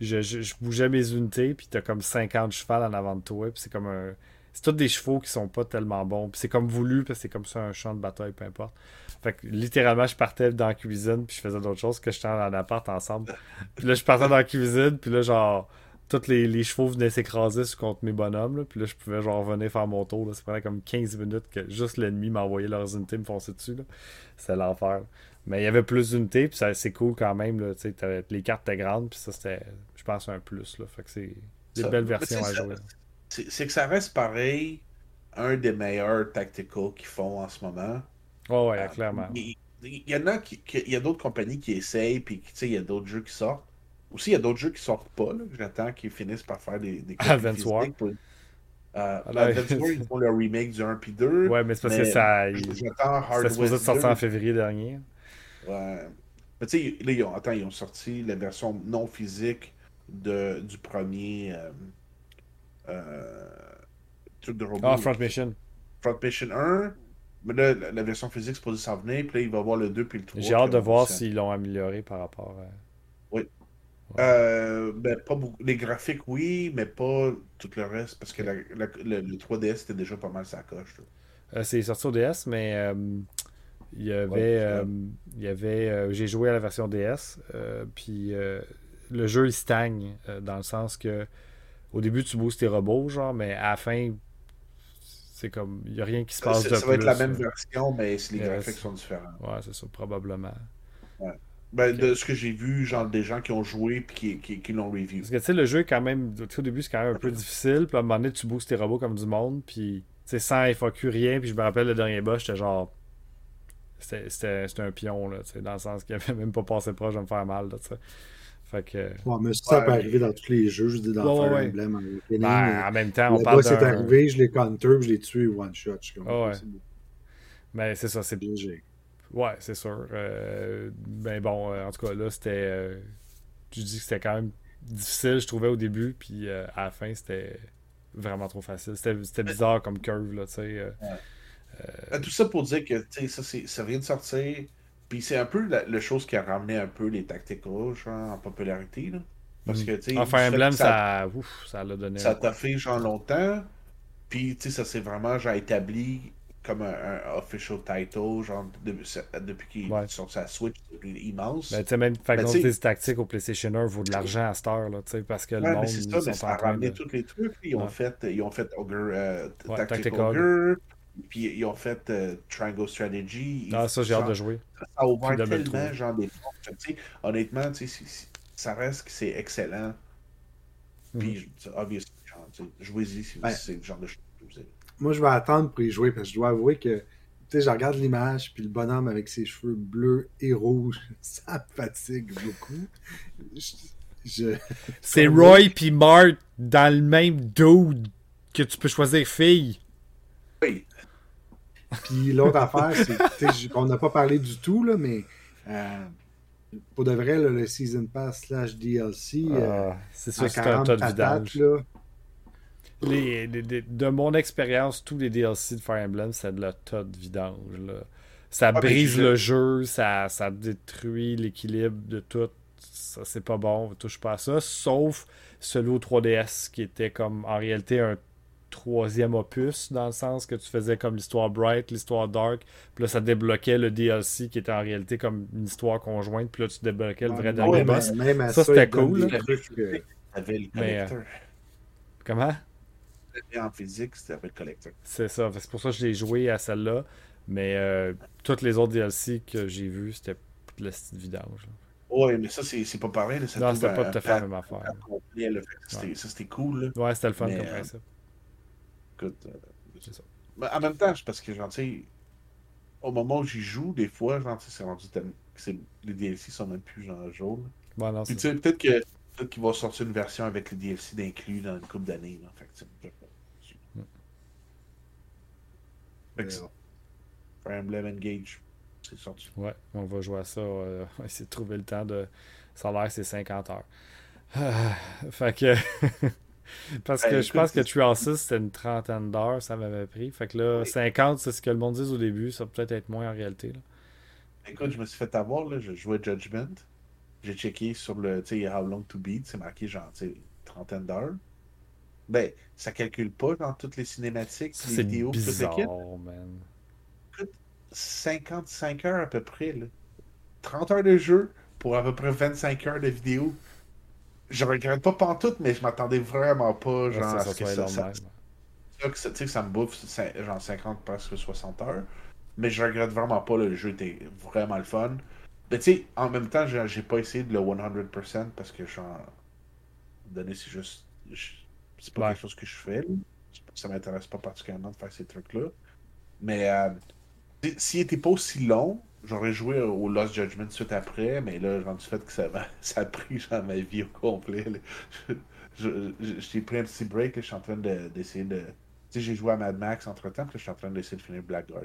je, bougeais mes unités, puis t'as comme 50 chevaux en avant de toi, puis c'est comme un. C'est tous des chevaux qui sont pas tellement bons. Puis c'est comme voulu, parce que c'est comme ça un champ de bataille, peu importe. Fait que littéralement, je partais dans la cuisine, puis je faisais d'autres choses que j'étais en appart ensemble. Puis là, je partais dans la cuisine, puis là, genre, tous les, chevaux venaient s'écraser contre mes bonhommes. Là, puis là, je pouvais genre venir faire mon tour. Ça prenait comme 15 minutes que juste l'ennemi m'envoyait leurs unités me foncer dessus. C'est l'enfer. Mais il y avait plus d'unités, puis c'est cool quand même. Là, les cartes étaient grandes, puis ça, c'était, je pense, un plus. Là. Fait que c'est des belles versions à jouer. C'est que ça reste pareil, un des meilleurs tacticals qu'ils font en ce moment. Oh, ouais, clairement. Il, y en a qui, il y a d'autres compagnies qui essayent, puis il y a d'autres jeux qui sortent. Aussi, il y a d'autres jeux qui sortent pas. J'attends qu'ils finissent par faire des, des Advance War. Pour... Euh, Advance War, ils font le remake du 1 puis 2. Ouais, mais c'est parce que ça. J'attends Hard supposé sortir en février dernier. Ouais. Mais tu sais, là, ils ont, attends, ils ont sorti la version non physique de, du premier euh, euh, truc de robot. Ah, Front Mission. Front Mission 1. Mais là, la, version physique, c'est supposé s'en venir. Puis là, il va voir le 2 puis le 3. J'ai hâte de voir s'ils l'ont amélioré par rapport à. Oui. Euh, ben, pas beaucoup. Les graphiques, oui, mais pas tout le reste, parce que le, 3DS était déjà pas mal sa coche. Euh, c'est sorti au DS, mais euh, il y avait. il y avait J'ai joué à la version DS, puis le jeu il stagne, dans le sens que au début tu boostes tes robots, genre, mais à la fin, c'est comme. Il n'y a rien qui se passe de ça va être la même version, mais les graphiques sont différents. Ouais, c'est ça, probablement. Ouais. Ben, de ce que j'ai vu, genre des gens qui ont joué et qui, qui, l'ont review. Parce que tu sais, le jeu, quand même, au début, c'est quand même un peu difficile. Puis à un moment donné, tu boostes tes robots comme du monde. Puis, tu sais, sans FAQ, rien. Puis je me rappelle le dernier boss, j'étais genre. C'était un pion, là, tu sais, dans le sens qu'il avait même pas passé proche de me faire mal, là, tu sais. Fait que. Ouais, mais ça peut arriver dans tous les jeux, je dis, dans ouais, Fire Emblem. Ben, en même temps, on parle. c'est arrivé, je l'ai counter, je l'ai tué one shot. Je suis comme, ouais. Mais c'est ça, c'est. bien Ouais, c'est sûr. Euh, ben bon, euh, en tout cas, là, c'était. Euh, tu dis que c'était quand même difficile, je trouvais, au début, puis à la fin, c'était vraiment trop facile. C'était bizarre comme curve, là, tu sais. Tout ça pour dire que, tu sais, ça, ça vient de sortir. Puis c'est un peu la, chose qui a ramené un peu les tactiques rouges en popularité, là. Parce que, tu sais. Enfin, Emblem, ça, ouf, ça l'a donné. Ça t'a fait, genre, longtemps. Puis, tu sais, ça s'est vraiment, genre, établi comme un, official title, genre depuis qu'il est sur sa Switch, c'est immense. Ben, tu sais, même Final Fantasy Tactics au PlayStation 1 vaut de l'argent à cette heure, là, tu sais, parce que le monde. C'est ça, mais ça a ramené tous les trucs. Ils ont fait, ils ont fait Ogre, euh, Tactic Ogre, puis ils ont fait euh, Triangle Strategy. Ah, ça, j'ai hâte de jouer. Ça a ouvert tellement, genre, des portes. Honnêtement, tu sais, ça reste que c'est excellent. Puis, mm -hmm. jouez-y si c'est le genre de choses moi, je vais attendre pour y jouer parce que je dois avouer que tu sais, je regarde l'image, puis le bonhomme avec ses cheveux bleus et rouges, <laughs> ça me fatigue beaucoup. C'est Roy puis Mart dans le même dude que tu peux choisir fille. Oui. Puis l'autre affaire, c'est qu'on n'a pas parlé du tout, là, mais euh, pour de vrai, le Season Pass slash DLC, euh, ah, c'est sûr que c'est un tas de Là, de mon expérience, tous les DLC de Fire Emblem, c'est de la tas de vidange. Ça ah, brise le jeu, ça, ça détruit l'équilibre de tout. Ça, c'est pas bon, on touche pas à ça. Sauf celui au 3DS qui était comme en réalité un troisième opus, dans le sens que tu faisais comme l'histoire Bright, l'histoire Dark, puis là ça débloquait le DLC qui était en réalité comme une histoire conjointe, puis là tu débloquais le vrai dernier boss. ça, c'était cool. Mais, euh, comment? En physique, c'était le collector. C'est ça. C'est pour ça que j'ai joué à celle-là. Mais euh, toutes les autres DLC que j'ai vues, c'était de la petite vidange. Oui, mais ça, c'est pas pareil. Ça non, c'était pas tout à fait la même affaire. Ça, c'était cool. Ouais, c'était le fun comme euh, ça. Écoute, euh, c'est ça. Mais en même temps, parce que, genre, au moment où j'y joue, des fois, genre, c'est rendu tellement. Les DLC sont même plus genre jaune. Ouais, non, Puis, tu sais, peut-être que peut-être qu'il va sortir une version avec les DLC d'inclus dans une couple d'années. Fait que, Fire Emblem Engage, c'est sorti. Ouais, on va jouer à ça. on va essayer de trouver le temps de. Ça a l'air c'est 50 heures. fait que. <laughs> Parce que je pense que Trial c'était une trentaine d'heures, ça m'avait pris. Fait que là, 50, c'est ce que le monde dit au début. Ça peut peut-être être moins en réalité. Là. Écoute, je me suis fait avoir, là, je jouais Judgment. J'ai checké sur le, tu sais, How Long to Beat, c'est marqué genre, tu sais, trentaine d'heures. Ben, ça calcule pas dans toutes les cinématiques, les vidéos, bizarre, man. Écoute, 55 heures à peu près, là. 30 heures de jeu pour à peu près 25 heures de vidéo je regrette pas pantoute, mais je m'attendais vraiment pas genre, à ce que ça, ça, ça, que ça me bouffe genre 50, presque 60 heures. Mais je regrette vraiment pas, le jeu était vraiment le fun. Mais tu sais, en même temps, j'ai pas essayé de le 100% parce que genre, donné, c'est juste. C'est pas quelque chose que je fais. Ça m'intéresse pas particulièrement de faire ces trucs-là. Mais euh, s'il était pas aussi long, J'aurais joué au Lost Judgment suite après, mais là, rendu fait que ça, <laughs> ça a pris genre, ma vie au complet. <laughs> J'ai pris un petit break, je suis en train d'essayer de. tu sais, j'ai joué à Mad Max entre temps, puis je suis en train d'essayer de finir Blackguard.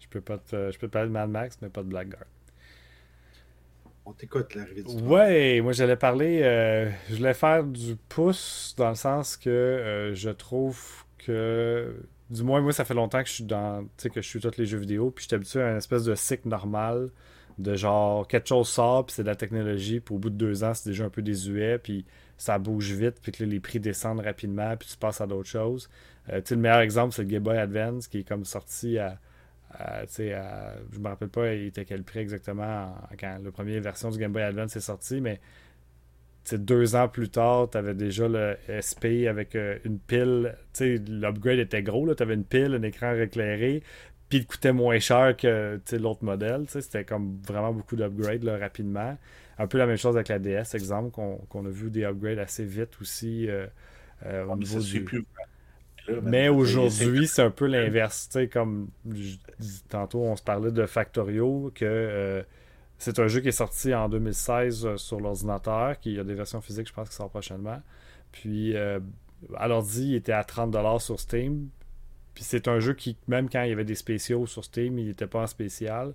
Je peux pas te, je peux parler de Mad Max, mais pas de Blackguard. On t'écoute l'arrivée du Ouais, moi j'allais parler. Euh, je voulais faire du pouce dans le sens que euh, je trouve que du moins, moi, ça fait longtemps que je suis dans. Tu sais, que je suis tous les jeux vidéo, puis je suis habitué à une espèce de cycle normal de genre quelque chose sort, puis c'est de la technologie, puis au bout de deux ans, c'est déjà un peu désuet, puis ça bouge vite, puis que les prix descendent rapidement, puis tu passes à d'autres choses. Euh, tu sais, le meilleur exemple, c'est le Game Boy Advance, qui est comme sorti à. À, à je me rappelle pas, il était quel prix exactement quand la première version du Game Boy Advance est sortie, mais deux ans plus tard, tu avais déjà le SP avec euh, une pile. L'upgrade était gros. Tu avais une pile, un écran éclairé, puis il coûtait moins cher que l'autre modèle. C'était comme vraiment beaucoup d'upgrades rapidement. Un peu la même chose avec la DS, exemple, qu'on a vu des upgrades assez vite aussi euh, euh, au niveau du... mais aujourd'hui, c'est un peu l'inverse. Comme tantôt, on se parlait de Factorio, que c'est un jeu qui est sorti en 2016 euh, sur l'ordinateur, qui a des versions physiques, je pense, qui sortent prochainement. Puis, euh, à l'ordi, il était à 30$ sur Steam. Puis c'est un jeu qui, même quand il y avait des spéciaux sur Steam, il n'était pas en spécial.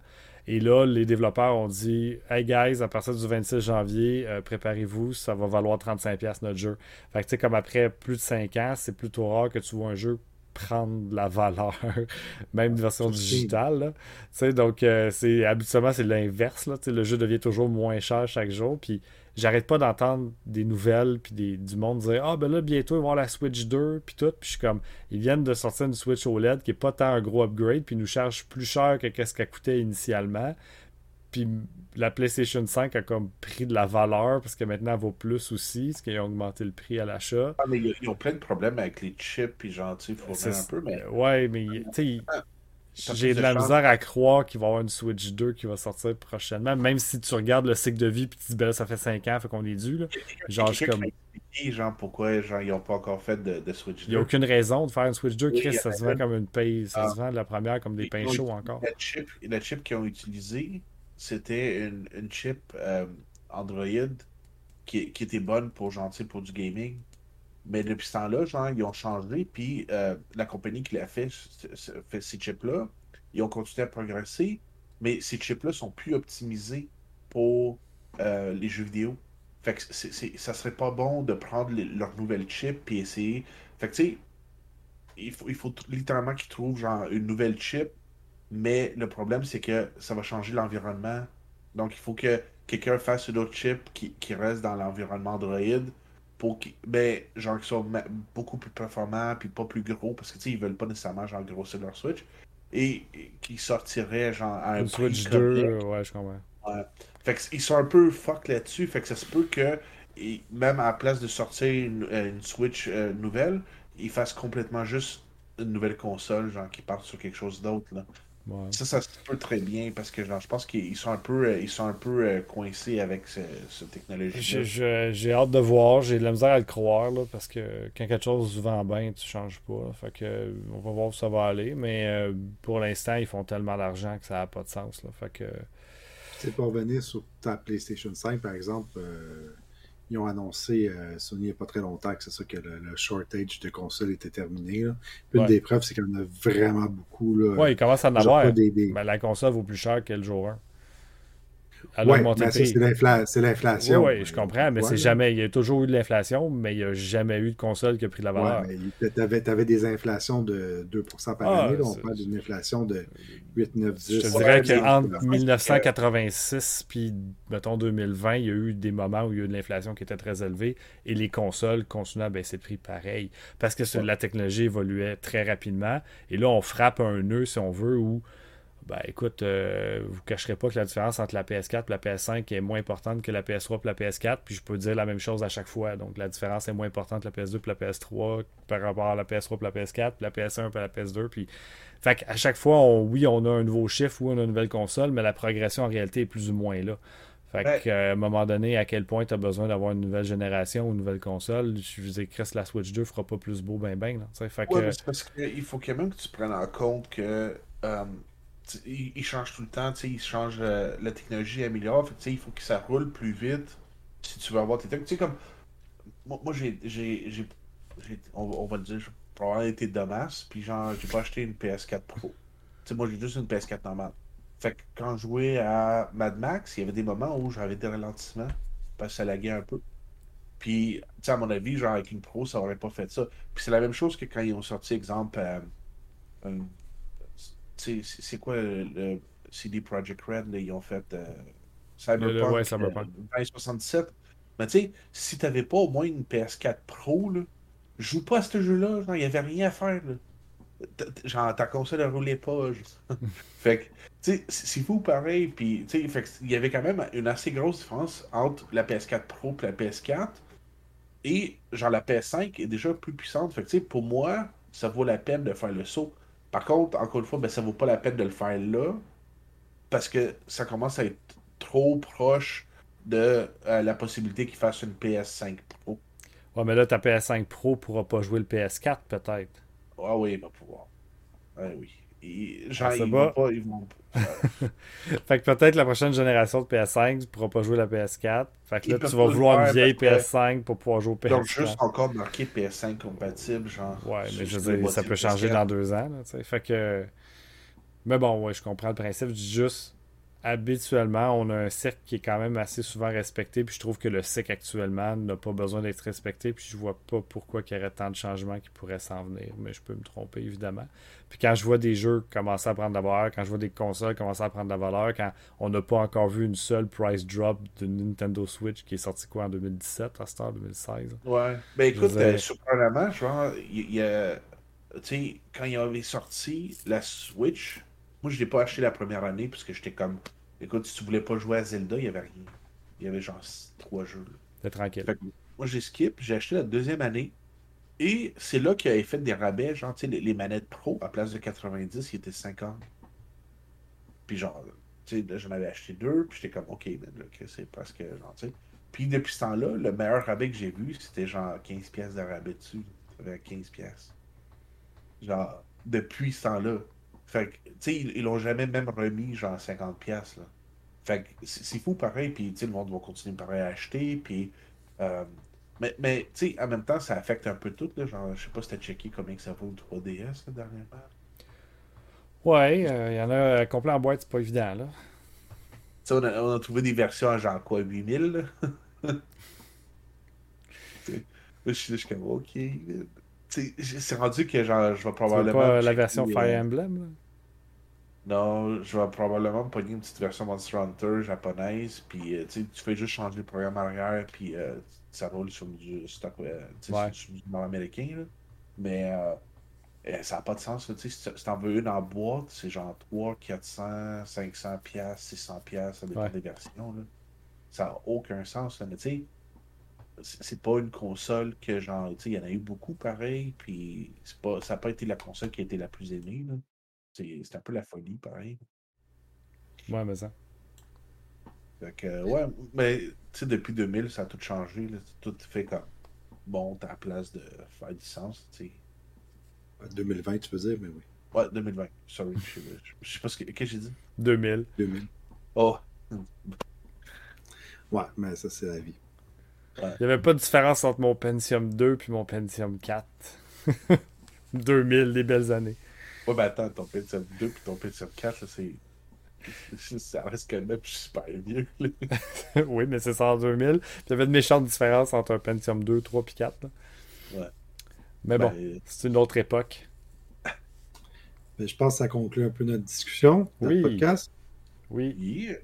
Et là, les développeurs ont dit Hey guys, à partir du 26 janvier, euh, préparez-vous, ça va valoir 35$ notre jeu. Fait que tu sais, comme après plus de 5 ans, c'est plutôt rare que tu vois un jeu prendre de la valeur, <laughs> même une version digitale. donc, euh, c'est habituellement, c'est l'inverse. Le jeu devient toujours moins cher chaque jour. Puis, j'arrête pas d'entendre des nouvelles, puis des, du monde dire Ah, ben là, bientôt, ils vont avoir la Switch 2, puis tout. Puis, je suis comme, ils viennent de sortir une Switch OLED qui est pas tant un gros upgrade, puis nous chargent plus cher que ce qu'elle coûtait initialement. Puis la PlayStation 5 a comme pris de la valeur parce que maintenant elle vaut plus aussi, parce qu'ils ont augmenté le prix à l'achat. Ah, mais ils ont plein de problèmes avec les chips, puis genre, tu sais, un peu, mais. Ouais, mais tu sais, ah, j'ai de la misère à croire qu'il va y avoir une Switch 2 qui va sortir prochainement, même si tu regardes le cycle de vie, puis tu dis, ben là, ça fait 5 ans, fait qu'on est dû, là. Genre, je comme. Genre, pourquoi genre, ils n'ont pas encore fait de, Switch 2 Il n'y a aucune raison de faire une Switch 2, Chris, ça se vend comme une paye, ça se ah. vend de la première comme des pains chauds encore. La chip, la chip qu'ils ont utilisée, c'était une, chip euh, Android qui, était bonne pour, gentil pour du gaming. Mais depuis ce temps-là, genre, ils ont changé, puis euh, la compagnie qui l'a fait, fait ces chips-là, ils ont continué à progresser, mais ces chips-là sont plus optimisés pour euh, les jeux vidéo. Fait que ça serait pas bon de prendre leur nouvelle chip et essayer. Fait que tu sais, il faut, il faut littéralement qu'ils trouvent genre une nouvelle chip mais le problème, c'est que ça va changer l'environnement. Donc, il faut que quelqu'un fasse une autre chip qui, qui reste dans l'environnement Android pour qu'ils ben, genre, soit beaucoup plus performants puis pas plus gros parce que, tu sais, ils veulent pas nécessairement, genre, grossir leur Switch. Et, qui sortirait, genre, à un une Switch 2, ouais, je comprends. Ouais. Fait qu'ils sont un peu fuck là-dessus. Fait que ça se peut que, même à la place de sortir une, euh, Switch euh, nouvelle, ils fassent complètement juste une nouvelle console, genre, qui parte sur quelque chose d'autre, là. Ça, ça se peut très bien parce que genre, je pense qu'ils sont un peu, euh, ils sont un peu euh, coincés avec cette technologie. J'ai hâte de voir, j'ai de la misère à le croire là, parce que quand quelque chose vend bien, tu changes pas. Fait que on va voir où ça va aller, mais euh, pour l'instant, ils font tellement d'argent que ça n'a pas de sens. Là, fait que. C'est pour revenir sur ta PlayStation 5, par exemple, ils ont annoncé, euh, Sony il n'y a pas très longtemps, que c'est ça que le, shortage de consoles était terminé. Une des preuves, c'est qu'il y en a vraiment beaucoup. Oui, il commence à en avoir. Ben, la console vaut plus cher que le jour 1. Oui, c'est l'inflation. Oui, je comprends, mais c'est jamais. Il y a toujours eu de l'inflation, mais il n'y a jamais eu de console qui a pris de la valeur. tu avais, des inflations de 2% par ah, année. on parle d'une inflation de 8, 9, 10. Je te dirais qu'entre 1986 puis, mettons, 2020, il y a eu des moments où il y a eu de l'inflation qui était très élevée et les consoles continuaient à baisser de prix pareil. Parce que la technologie évoluait très rapidement. Et là, on frappe un nœud, si on veut, où ben écoute, euh, vous ne cacherez pas que la différence entre la PS4 et la PS5 est moins importante que la PS3 et la PS4, puis je peux dire la même chose à chaque fois. Donc la différence est moins importante la PS2 et la PS3 par rapport à la PS3 et la PS4, puis la PS1 et la PS2. Puis... Fait à chaque fois, oui, on a un nouveau chiffre, oui, on a une nouvelle console, mais la progression en réalité est plus ou moins là. Fait à un moment donné, à quel point tu as besoin d'avoir une nouvelle génération ou une nouvelle console, je vous ai Chris, la Switch 2 fera pas plus beau ben ben. Là, fait que... parce qu'il faut quand même que tu prennes en compte que euh, il, change tout le temps, il change euh, la technologie améliore, fait, il faut que ça roule plus vite si tu veux avoir tes trucs. comme moi, j'ai, j'ai, on, va dire, j'ai probablement été de masse, puis genre, j'ai pas acheté une PS4 Pro. sais moi, j'ai juste une PS4 normale. Fait que quand je jouais à Mad Max, il y avait des moments où j'avais des ralentissements, parce que ça laguait un peu. Puis, tu sais, à mon avis, genre, avec une Pro, ça aurait pas fait ça. Puis c'est la même chose que quand ils ont sorti, exemple, euh, c'est quoi le, CD Projekt Red, ils ont fait euh, Cyberpunk, 2077. Euh, Mais tu sais, si t'avais pas au moins une PS4 Pro, là, joue pas à ce jeu-là, il n'y avait rien à faire. Genre, ta console ne roulait pas. <laughs> fait que, tu sais, c'est fou pareil. Puis, tu sais, il y avait quand même une assez grosse différence entre la PS4 Pro et la PS4. Et, genre, la PS5 est déjà plus puissante. Fait que, tu sais, pour moi, ça vaut la peine de faire le saut. Par contre, encore une fois, ben, ça vaut pas la peine de le faire là, parce que ça commence à être trop proche de euh, la possibilité qu'il fasse une PS5 Pro. Ouais, mais là, ta PS5 Pro pourra pas jouer le PS4, peut-être. Ah oui, il va pouvoir. Ouais, oui. Genre, ah, ils, vont pas, ils vont <laughs> fait que peut-être la prochaine génération de PS5, tu pourras pas jouer la PS4. Fait que là, tu vas vouloir une vieille PS5 pour pouvoir jouer au PS4. Donc, juste encore marqué PS5 compatible, genre. Ouais, mais je veux dire, ça peut changer dans deux ans. Là, fait que. Mais bon, ouais, je comprends le principe. Je dis juste, habituellement, on a un cercle qui est quand même assez souvent respecté. Puis je trouve que le cycle actuellement n'a pas besoin d'être respecté. Puis je vois pas pourquoi il y aurait tant de changements qui pourraient s'en venir. Mais je peux me tromper, évidemment. Puis quand je vois des jeux commencer à prendre de la valeur, quand je vois des consoles commencer à prendre de la valeur, quand on n'a pas encore vu une seule price drop de Nintendo Switch qui est sorti quoi en 2017, à Star 2016. Ouais. Ben écoute, euh, surprenamment, genre, il y, a. Tu sais, quand il avait sorti la Switch moi, je l'ai pas acheté la première année parce que j'étais comme. Écoute, si tu voulais pas jouer à Zelda, il y avait rien. Il y avait genre trois jeux. C'est tranquille. moi, j'ai skip, j'ai acheté la deuxième année. Et c'est là qu'il avait fait des rabais, genre, tu sais, les, manettes pro, à place de 90, il était 50. Puis genre, tu sais, j'en avais acheté deux, puis j'étais comme, ok, mais là, c'est presque, genre, tu sais. Puis depuis ce temps-là, le meilleur rabais que j'ai vu, c'était genre 15 pièces de rabais dessus. Ça avait 15 pièces. Genre, depuis ce temps-là. Fait que, tu sais, ils l'ont jamais même remis, genre, 50$, là. Fait que c'est fou pareil, puis, le monde va continuer pareil à acheter, puis... Euh, mais, mais tu sais, en même temps, ça affecte un peu tout, là. Genre, je sais pas si t'as checké combien que ça vaut le 3DS, là, dernièrement. Ouais, il euh, y en a euh, complet en boîte, c'est pas évident, là. Tu sais, on a, on a, trouvé des versions à genre quoi, 8000, <laughs> là. je suis comme, ok. C'est rendu que genre, je vais probablement. pas la version Fire Emblem? Non, je vais probablement me pogner une petite version Monster Hunter japonaise, puis euh, tu fais juste changer le programme arrière, puis euh, ça roule sur du stock euh, sur, du nord-américain. Mais ça n'a pas de sens. Si tu en veux une en boîte, c'est genre 3, 400, 500 pièces, 600 pièces, ça dépend des versions. Là. Ça n'a aucun sens. Là. Mais tu sais, c'est pas une console que genre, tu sais, il y en a eu beaucoup pareil, puis pas, ça n'a pas été la console qui a été la plus aimée. Là. C'est un peu la folie, pareil. Ouais, mais ça. Fait que, ouais, mais tu sais, depuis 2000, ça a tout changé. Là. Tout fait comme bon, t'as la place de faire du sens, tu sais. 2020, tu peux dire, mais oui. Ouais, 2020. Sorry, je, sais pas ce que, que j'ai dit? 2000. 2000. Oh. Ouais, mais ça, c'est la vie. Il n'y avait pas de différence entre mon Pentium 2 puis mon Pentium 4. 2000, <laughs> des belles années. Ouais, ben attends, ton Pentium 2 puis ton Pentium 4, c'est. Ça reste quand même super vieux. <laughs> oui, mais c'est ça en 2000. Puis il y avait de méchantes différences entre un Pentium 2, 3 puis 4. Ouais. Mais bon, ben, c'est une autre époque. <laughs> Ben, je pense que ça conclut un peu notre discussion, notre oui. podcast. Oui. Yeah.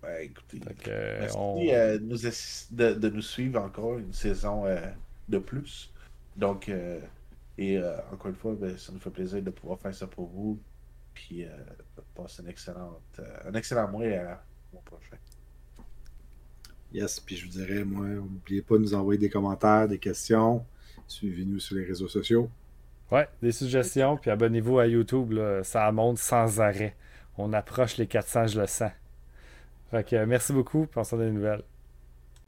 Ben, écoutez, euh, merci on... euh, nous de, de, nous suivre encore une saison euh, de plus. Donc, euh, et euh, encore une fois, ben, ça nous fait plaisir de pouvoir faire ça pour vous. Puis, euh, passer un excellent, un excellent mois et à mois prochain. Yes, puis je vous dirais, moi, n'oubliez pas de nous envoyer des commentaires, des questions. Suivez-nous sur les réseaux sociaux. Ouais, des suggestions, puis abonnez-vous à YouTube, là, ça monte sans arrêt. On approche les 400, je le sens. Fait que merci beaucoup, puis on se des nouvelles.